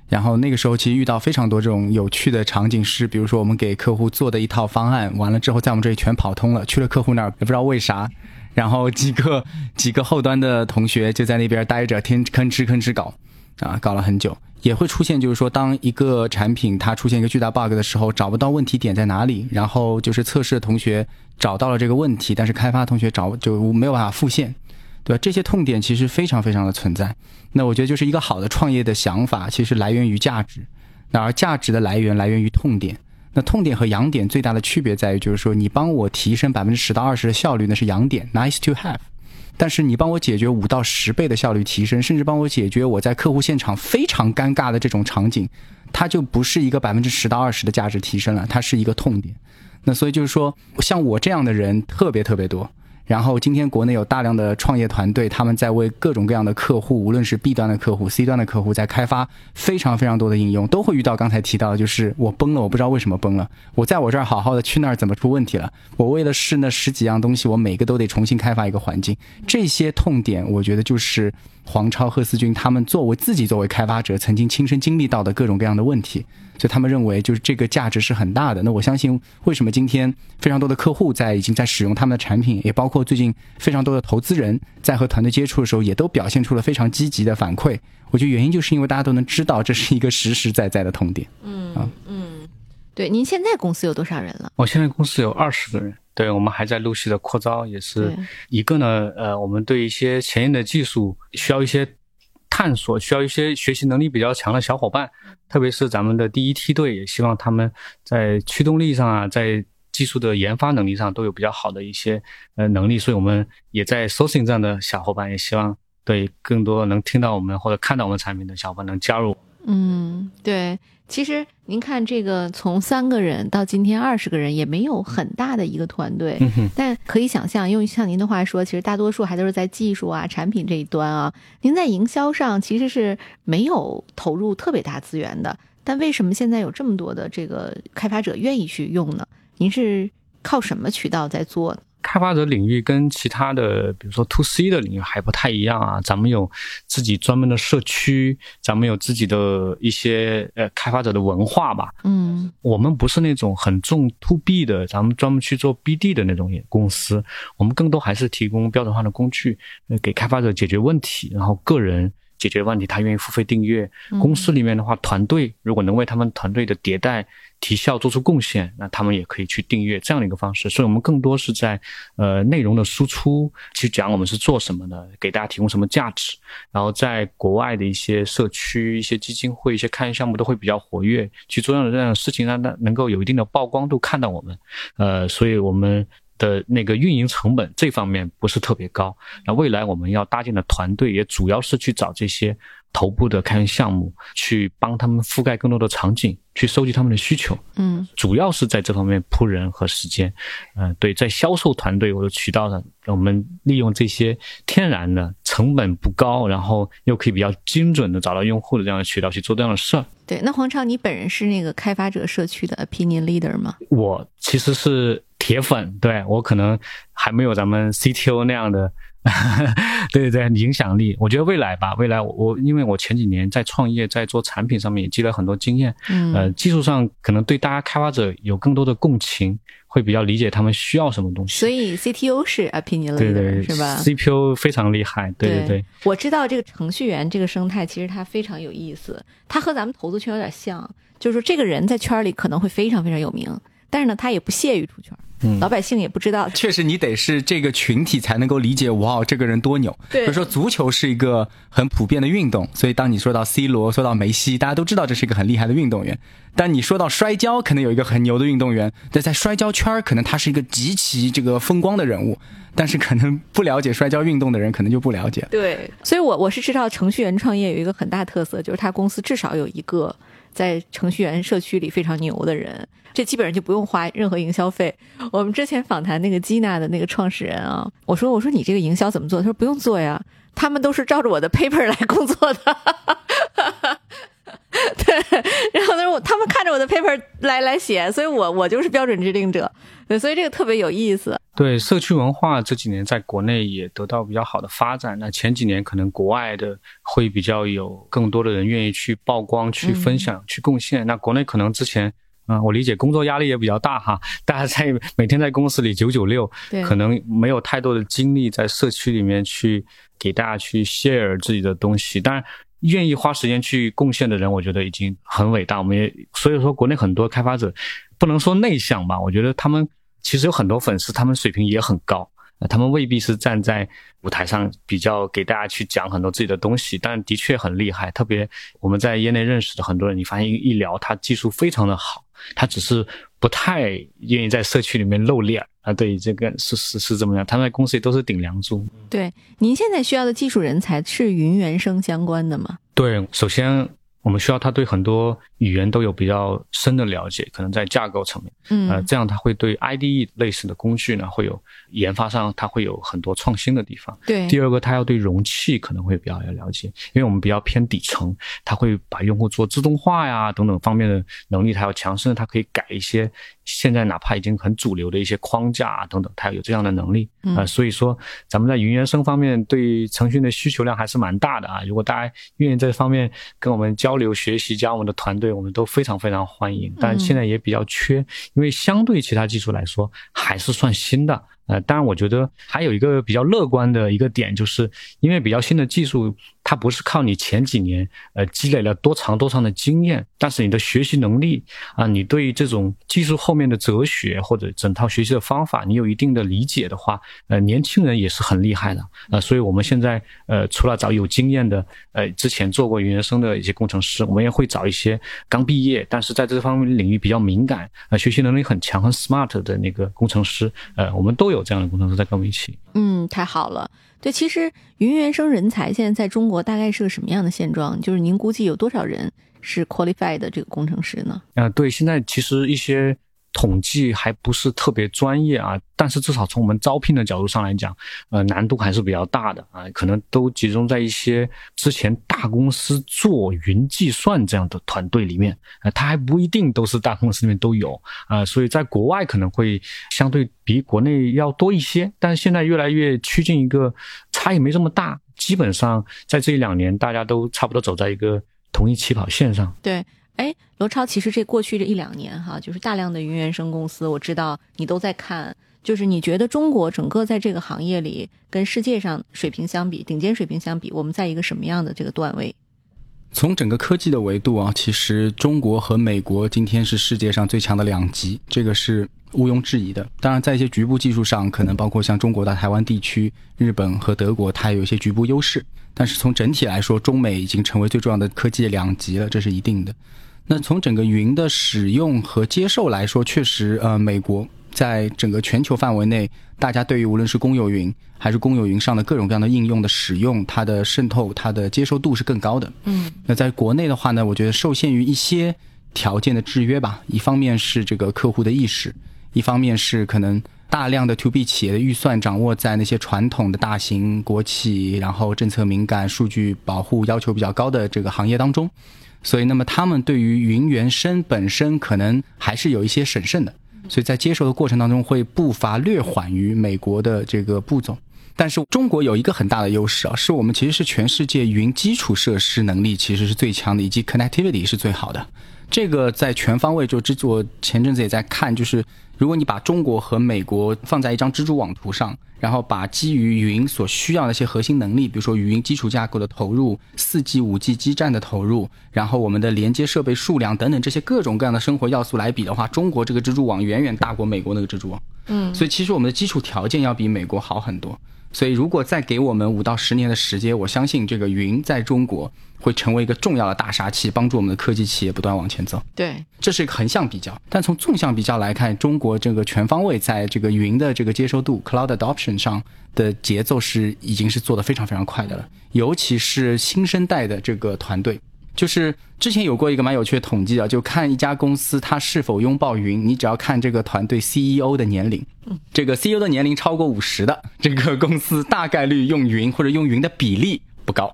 然后那个时候其实遇到非常多这种有趣的场景，是比如说我们给客户做的一套方案，完了之后在我们这里全跑通了，去了客户那儿也不知道为啥，然后几个几个后端的同学就在那边待着，天吭哧吭哧搞，啊，搞了很久。也会出现，就是说，当一个产品它出现一个巨大 bug 的时候，找不到问题点在哪里，然后就是测试的同学找到了这个问题，但是开发同学找就没有办法复现。对吧？这些痛点其实非常非常的存在。那我觉得就是一个好的创业的想法，其实来源于价值。那而价值的来源来源于痛点。那痛点和痒点最大的区别在于，就是说你帮我提升百分之十到二十的效率，那是痒点，nice to have。但是你帮我解决五到十倍的效率提升，甚至帮我解决我在客户现场非常尴尬的这种场景，它就不是一个百分之十到二十的价值提升了，它是一个痛点。那所以就是说，像我这样的人特别特别多。然后今天国内有大量的创业团队，他们在为各种各样的客户，无论是 B 端的客户、C 端的客户，在开发非常非常多的应用，都会遇到刚才提到的，就是我崩了，我不知道为什么崩了。我在我这儿好好的，去那儿怎么出问题了？我为了试那十几样东西，我每个都得重新开发一个环境。这些痛点，我觉得就是黄超、贺思军他们作为自己作为开发者，曾经亲身经历到的各种各样的问题。所以他们认为，就是这个价值是很大的。那我相信，为什么今天非常多的客户在已经在使用他们的产品，也包括最近非常多的投资人在和团队接触的时候，也都表现出了非常积极的反馈。我觉得原因就是因为大家都能知道，这是一个实实在在的痛点。嗯嗯，对。您现在公司有多少人了？我现在公司有二十个人。对我们还在陆续的扩招，也是一个呢。呃，我们对一些前沿的技术需要一些。探索需要一些学习能力比较强的小伙伴，特别是咱们的第一梯队，也希望他们在驱动力上啊，在技术的研发能力上都有比较好的一些呃能力，所以我们也在 sourcing 这样的小伙伴，也希望对更多能听到我们或者看到我们产品的小伙伴能加入。嗯，对。其实您看，这个从三个人到今天二十个人，也没有很大的一个团队。但可以想象，用像您的话说，其实大多数还都是在技术啊、产品这一端啊。您在营销上其实是没有投入特别大资源的。但为什么现在有这么多的这个开发者愿意去用呢？您是靠什么渠道在做呢？开发者领域跟其他的，比如说 to C 的领域还不太一样啊。咱们有自己专门的社区，咱们有自己的一些呃开发者的文化吧。嗯，我们不是那种很重 to B 的，咱们专门去做 BD 的那种公司。我们更多还是提供标准化的工具，给开发者解决问题，然后个人。解决问题，他愿意付费订阅。公司里面的话，团队如果能为他们团队的迭代提效做出贡献，那他们也可以去订阅这样的一个方式。所以，我们更多是在呃内容的输出，去讲我们是做什么的，给大家提供什么价值。然后，在国外的一些社区、一些基金会、一些开源项目都会比较活跃，去做这样的这样的事情，让他能够有一定的曝光度，看到我们。呃，所以我们。的那个运营成本这方面不是特别高。那未来我们要搭建的团队也主要是去找这些头部的开源项目，去帮他们覆盖更多的场景，去收集他们的需求。嗯，主要是在这方面铺人和时间。嗯，对，在销售团队或者渠道上，我们利用这些天然的、成本不高，然后又可以比较精准的找到用户的这样的渠道去做这样的事儿。对，那黄超，你本人是那个开发者社区的 opinion leader 吗？我其实是。铁粉，对我可能还没有咱们 CTO 那样的，对对对，影响力。我觉得未来吧，未来我我因为我前几年在创业，在做产品上面也积累很多经验，嗯呃，技术上可能对大家开发者有更多的共情，会比较理解他们需要什么东西。所以 CTO 是 opinion leader 对是吧？？CPU 非常厉害，对对对。我知道这个程序员这个生态其实它非常有意思，它和咱们投资圈有点像，就是说这个人在圈里可能会非常非常有名，但是呢，他也不屑于出圈，嗯老百姓也不知道。确实，你得是这个群体才能够理解，哇，这个人多牛。对比如说足球是一个很普遍的运动，所以当你说到 C 罗，说到梅西，大家都知道这是一个很厉害的运动员。但你说到摔跤，可能有一个很牛的运动员，但在摔跤圈儿可能他是一个极其这个风光的人物，但是可能不了解摔跤运动的人可能就不了解。对，所以我我是知道程序员创业有一个很大特色，就是他公司至少有一个在程序员社区里非常牛的人，这基本上就不用花任何营销费。我们之前访谈那个基娜的那个创始人啊，我说我说你这个营销怎么做？他说不用做呀，他们都是照着我的 paper 来工作的。对，然后他说他们看着我的 paper 来来写，所以我我就是标准制定者，对，所以这个特别有意思。对社区文化这几年在国内也得到比较好的发展。那前几年可能国外的会比较有更多的人愿意去曝光、去分享、去贡献。那国内可能之前，嗯、我理解工作压力也比较大哈，大家在每天在公司里九九六，对可能没有太多的精力在社区里面去给大家去 share 自己的东西。当然。愿意花时间去贡献的人，我觉得已经很伟大。我们也所以说，国内很多开发者不能说内向吧，我觉得他们其实有很多粉丝，他们水平也很高。呃他们未必是站在舞台上比较给大家去讲很多自己的东西，但的确很厉害。特别我们在业内认识的很多人，你发现一一聊，他技术非常的好，他只是不太愿意在社区里面露脸啊。对，这个是是是这么样，他们在公司里都是顶梁柱。对，您现在需要的技术人才是云原生相关的吗？对，首先我们需要他对很多语言都有比较深的了解，可能在架构层面。嗯，呃，这样他会对 IDE 类似的工具呢，会有研发上他会有很多创新的地方。对，第二个，他要对容器可能会比较要了解，因为我们比较偏底层，他会把用户做自动化呀等等方面的能力，他要强，甚至它可以改一些现在哪怕已经很主流的一些框架啊等等，它有这样的能力。啊呃，所以说咱们在云原生方面对程序员的需求量还是蛮大的啊。如果大家愿意这方面跟我们交流学习，加我们的团队，我们都非常非常欢迎。但现在也比较缺，因为相对其他技术来说还是算新的。呃，当然，我觉得还有一个比较乐观的一个点，就是因为比较新的技术，它不是靠你前几年呃积累了多长多长的经验，但是你的学习能力啊、你对于这种技术后面的哲学或者整套学习的方法，你有一定的理解的话，呃，年轻人也是很厉害的。呃，所以我们现在呃除了找有经验的呃之前做过云原生的一些工程师，我们也会找一些刚毕业但是在这方面领域比较敏感、呃学习能力很强、很 smart 的那个工程师，呃，我们都有这样的工程师在跟我们一起。嗯，太好了。对，其实云原生人才现在在中国大概是个什么样的现状？就是您估计有多少人是 qualified 的这个工程师呢？呃，对，现在其实一些统计还不是特别专业啊，但是至少从我们招聘的角度上来讲，呃，难度还是比较大的啊，可能都集中在一些之前大公司做云计算这样的团队里面，呃，它还不一定都是大公司里面都有啊、所以在国外可能会相对比国内要多一些，但是现在越来越趋近一个差异没这么大，基本上在这一两年大家都差不多走在一个同一起跑线上。对，哎，罗超，其实这过去这一两年哈，就是大量的云原生公司，我知道你都在看。就是你觉得中国整个在这个行业里跟世界上水平相比，顶尖水平相比，我们在一个什么样的这个段位？从整个科技的维度啊，其实中国和美国今天是世界上最强的两极，这个是毋庸置疑的。当然，在一些局部技术上，可能包括像中国的台湾地区、日本和德国，它有一些局部优势。但是从整体来说，中美已经成为最重要的科技两极了，这是一定的。那从整个云的使用和接受来说，确实，呃，美国在整个全球范围内，大家对于无论是公有云还是公有云上的各种各样的应用的使用，它的渗透、它的接受度是更高的。嗯那在国内的话呢，我觉得受限于一些条件的制约吧，一方面是这个客户的意识，一方面是可能大量的 to B 企业的预算掌握在那些传统的大型国企，然后政策敏感、数据保护要求比较高的这个行业当中，所以那么他们对于云原生本身可能还是有一些审慎的。所以在接受的过程当中会步伐略缓于美国的这个步总。但是中国有一个很大的优势啊，是我们其实是全世界云基础设施能力其实是最强的，以及 connectivity 是最好的。这个在全方位就制作，前阵子也在看，就是如果你把中国和美国放在一张蜘蛛网图上，然后把基于云所需要的一些核心能力，比如说语音基础架构的投入、四 G、五 G 基站的投入，然后我们的连接设备数量等等这些各种各样的生活要素来比的话，中国这个蜘蛛网远远大过美国那个蜘蛛网。嗯，所以其实我们的基础条件要比美国好很多。所以，如果再给我们五到十年的时间，我相信这个云在中国会成为一个重要的大杀器，帮助我们的科技企业不断往前走。对，这是一个横向比较。但从纵向比较来看，中国这个全方位在这个云的这个接受度 （cloud adoption） 上的节奏是已经是做得非常非常快的了，尤其是新生代的这个团队。就是之前有过一个蛮有趣的统计啊，就看一家公司它是否拥抱云，你只要看这个团队 CEO 的年龄，这个 CEO 的年龄超过五十的这个公司，大概率用云或者用云的比例不高。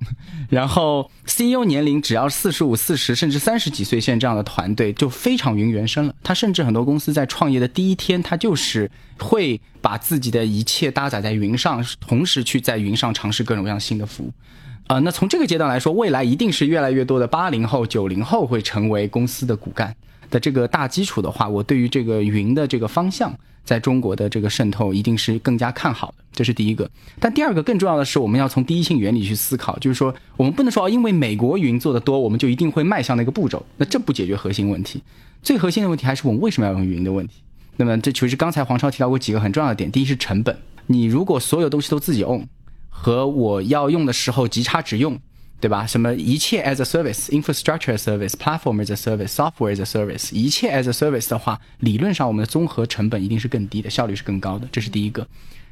然后 CEO 年龄只要四十五、四十甚至三十几岁，现这样的团队就非常云原生了。他甚至很多公司在创业的第一天，他就是会把自己的一切搭载在云上，同时去在云上尝试各种各样新的服务。啊，那从这个阶段来说，未来一定是越来越多的八零后、九零后会成为公司的骨干的这个大基础的话，我对于这个云的这个方向，在中国的这个渗透一定是更加看好的，这是第一个。但第二个更重要的是，我们要从第一性原理去思考，就是说，我们不能说因为美国云做的多，我们就一定会迈向那个步骤，那这不解决核心问题。最核心的问题还是我们为什么要用云的问题。那么这其实刚才黄超提到过几个很重要的点，第一是成本，你如果所有东西都自己 on。和我要用的时候即插即用，对吧？什么一切 as a service，infrastructure as a service，platform as a service，software as a service，一切 as a service 的话，理论上我们的综合成本一定是更低的，效率是更高的。这是第一个。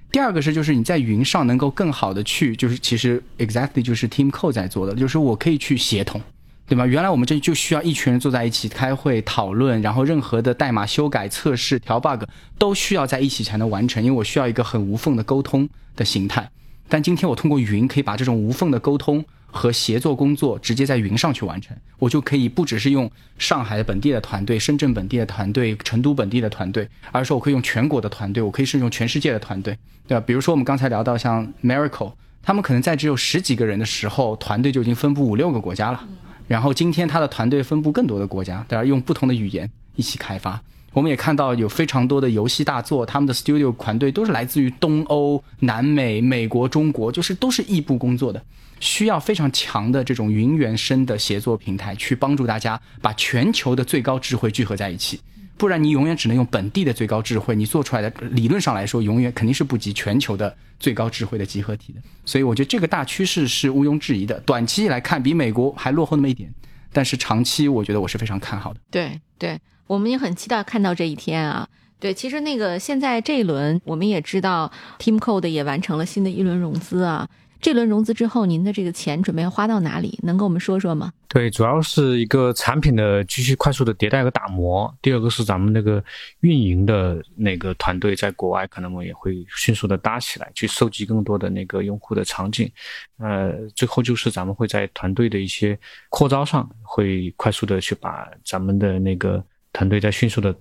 第二个是，就是你在云上能够更好的去，就是其实 exactly 就是 Team Code 在做的，就是我可以去协同，对吧？原来我们这就需要一群人坐在一起开会讨论，然后任何的代码修改、测试、调 bug 都需要在一起才能完成，因为我需要一个很无缝的沟通的形态。但今天我通过云可以把这种无缝的沟通和协作工作直接在云上去完成，我就可以不只是用上海本地的团队、深圳本地的团队、成都本地的团队，而是我可以用全国的团队，我可以是用全世界的团队，对吧？比如说我们刚才聊到像 Miracle，他们可能在只有十几个人的时候，团队就已经分布五六个国家了，然后今天他的团队分布更多的国家，对吧？用不同的语言一起开发。我们也看到有非常多的游戏大作，他们的 studio 团队都是来自于东欧、南美、美国、中国，就是都是异步工作的，需要非常强的这种云原生的协作平台，去帮助大家把全球的最高智慧聚合在一起。不然你永远只能用本地的最高智慧，你做出来的理论上来说，永远肯定是不及全球的最高智慧的集合体的。所以我觉得这个大趋势是毋庸置疑的。短期来看，比美国还落后那么一点，但是长期我觉得我是非常看好的。对对。我们也很期待看到这一天啊！对，其实那个现在这一轮，我们也知道，Team Code 也完成了新的一轮融资啊。这轮融资之后，您的这个钱准备要花到哪里？能跟我们说说吗？对，主要是一个产品的继续快速的迭代和打磨。第二个是咱们那个运营的那个团队，在国外可能我也会迅速的搭起来，去收集更多的那个用户的场景。呃，最后就是咱们会在团队的一些扩招上，会快速的去把咱们的那个。团队在迅速的，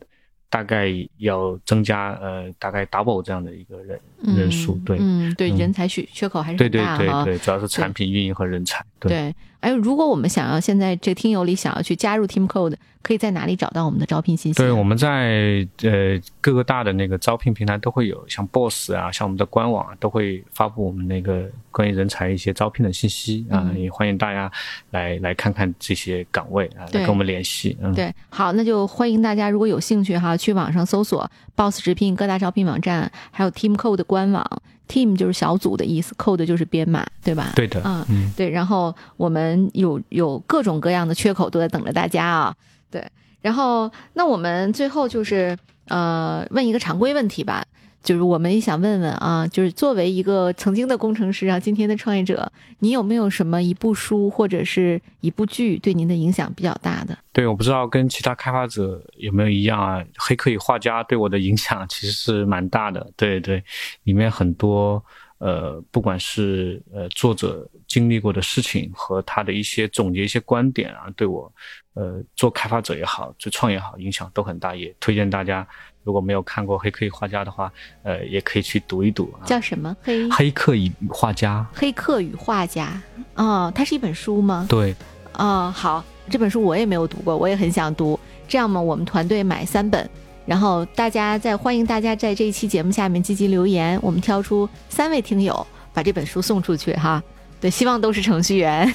大概要增加呃，大概 double 这样的一个人。人数，对，嗯，对，人才缺缺口还是对对对对，主要是产品运营和人才，对。哎，如果我们想要现在这个听友里想要去加入 Team Code，可以在哪里找到我们的招聘信息？对，我们在呃各个大的那个招聘平台都会有，像 Boss 啊，像我们的官网啊，都会发布我们那个关于人才一些招聘的信息啊，也欢迎大家来来看看这些岗位啊，来跟我们联系。嗯，对，好，那就欢迎大家如果有兴趣哈，去网上搜索 Boss 直聘各大招聘网站，还有 Team Code 官网。Team 就是小组的意思，Code 就是编码，对吧？对的，嗯，对。然后我们有有各种各样的缺口都在等着大家啊，对。然后那我们最后就是呃问一个常规问题吧。就是我们也想问问啊，就是作为一个曾经的工程师啊，今天的创业者，你有没有什么一部书或者是一部剧对您的影响比较大的？对，我不知道跟其他开发者有没有一样啊，《黑客与画家》对我的影响其实是蛮大的。对对，里面很多呃，不管是呃作者经历过的事情和他的一些总结一些观点啊，对我呃做开发者也好，做创业好，影响都很大。也推荐大家，如果没有看过《黑客与画家》的话，呃，也可以去读一读。叫什么？黑黑客与画家。黑客与画家。哦，它是一本书吗？对。哦，好，这本书我也没有读过，我也很想读。这样嘛，我们团队买三本。然后大家在欢迎大家在这一期节目下面积极留言，我们挑出三位听友把这本书送出去哈。对，希望都是程序员。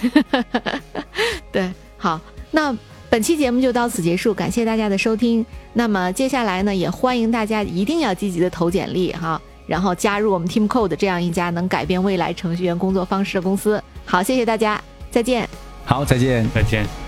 对，好，那本期节目就到此结束，感谢大家的收听。那么接下来呢，也欢迎大家一定要积极的投简历哈，然后加入我们 Team Code 这样一家能改变未来程序员工作方式的公司。好，谢谢大家，再见。好，再见，再见。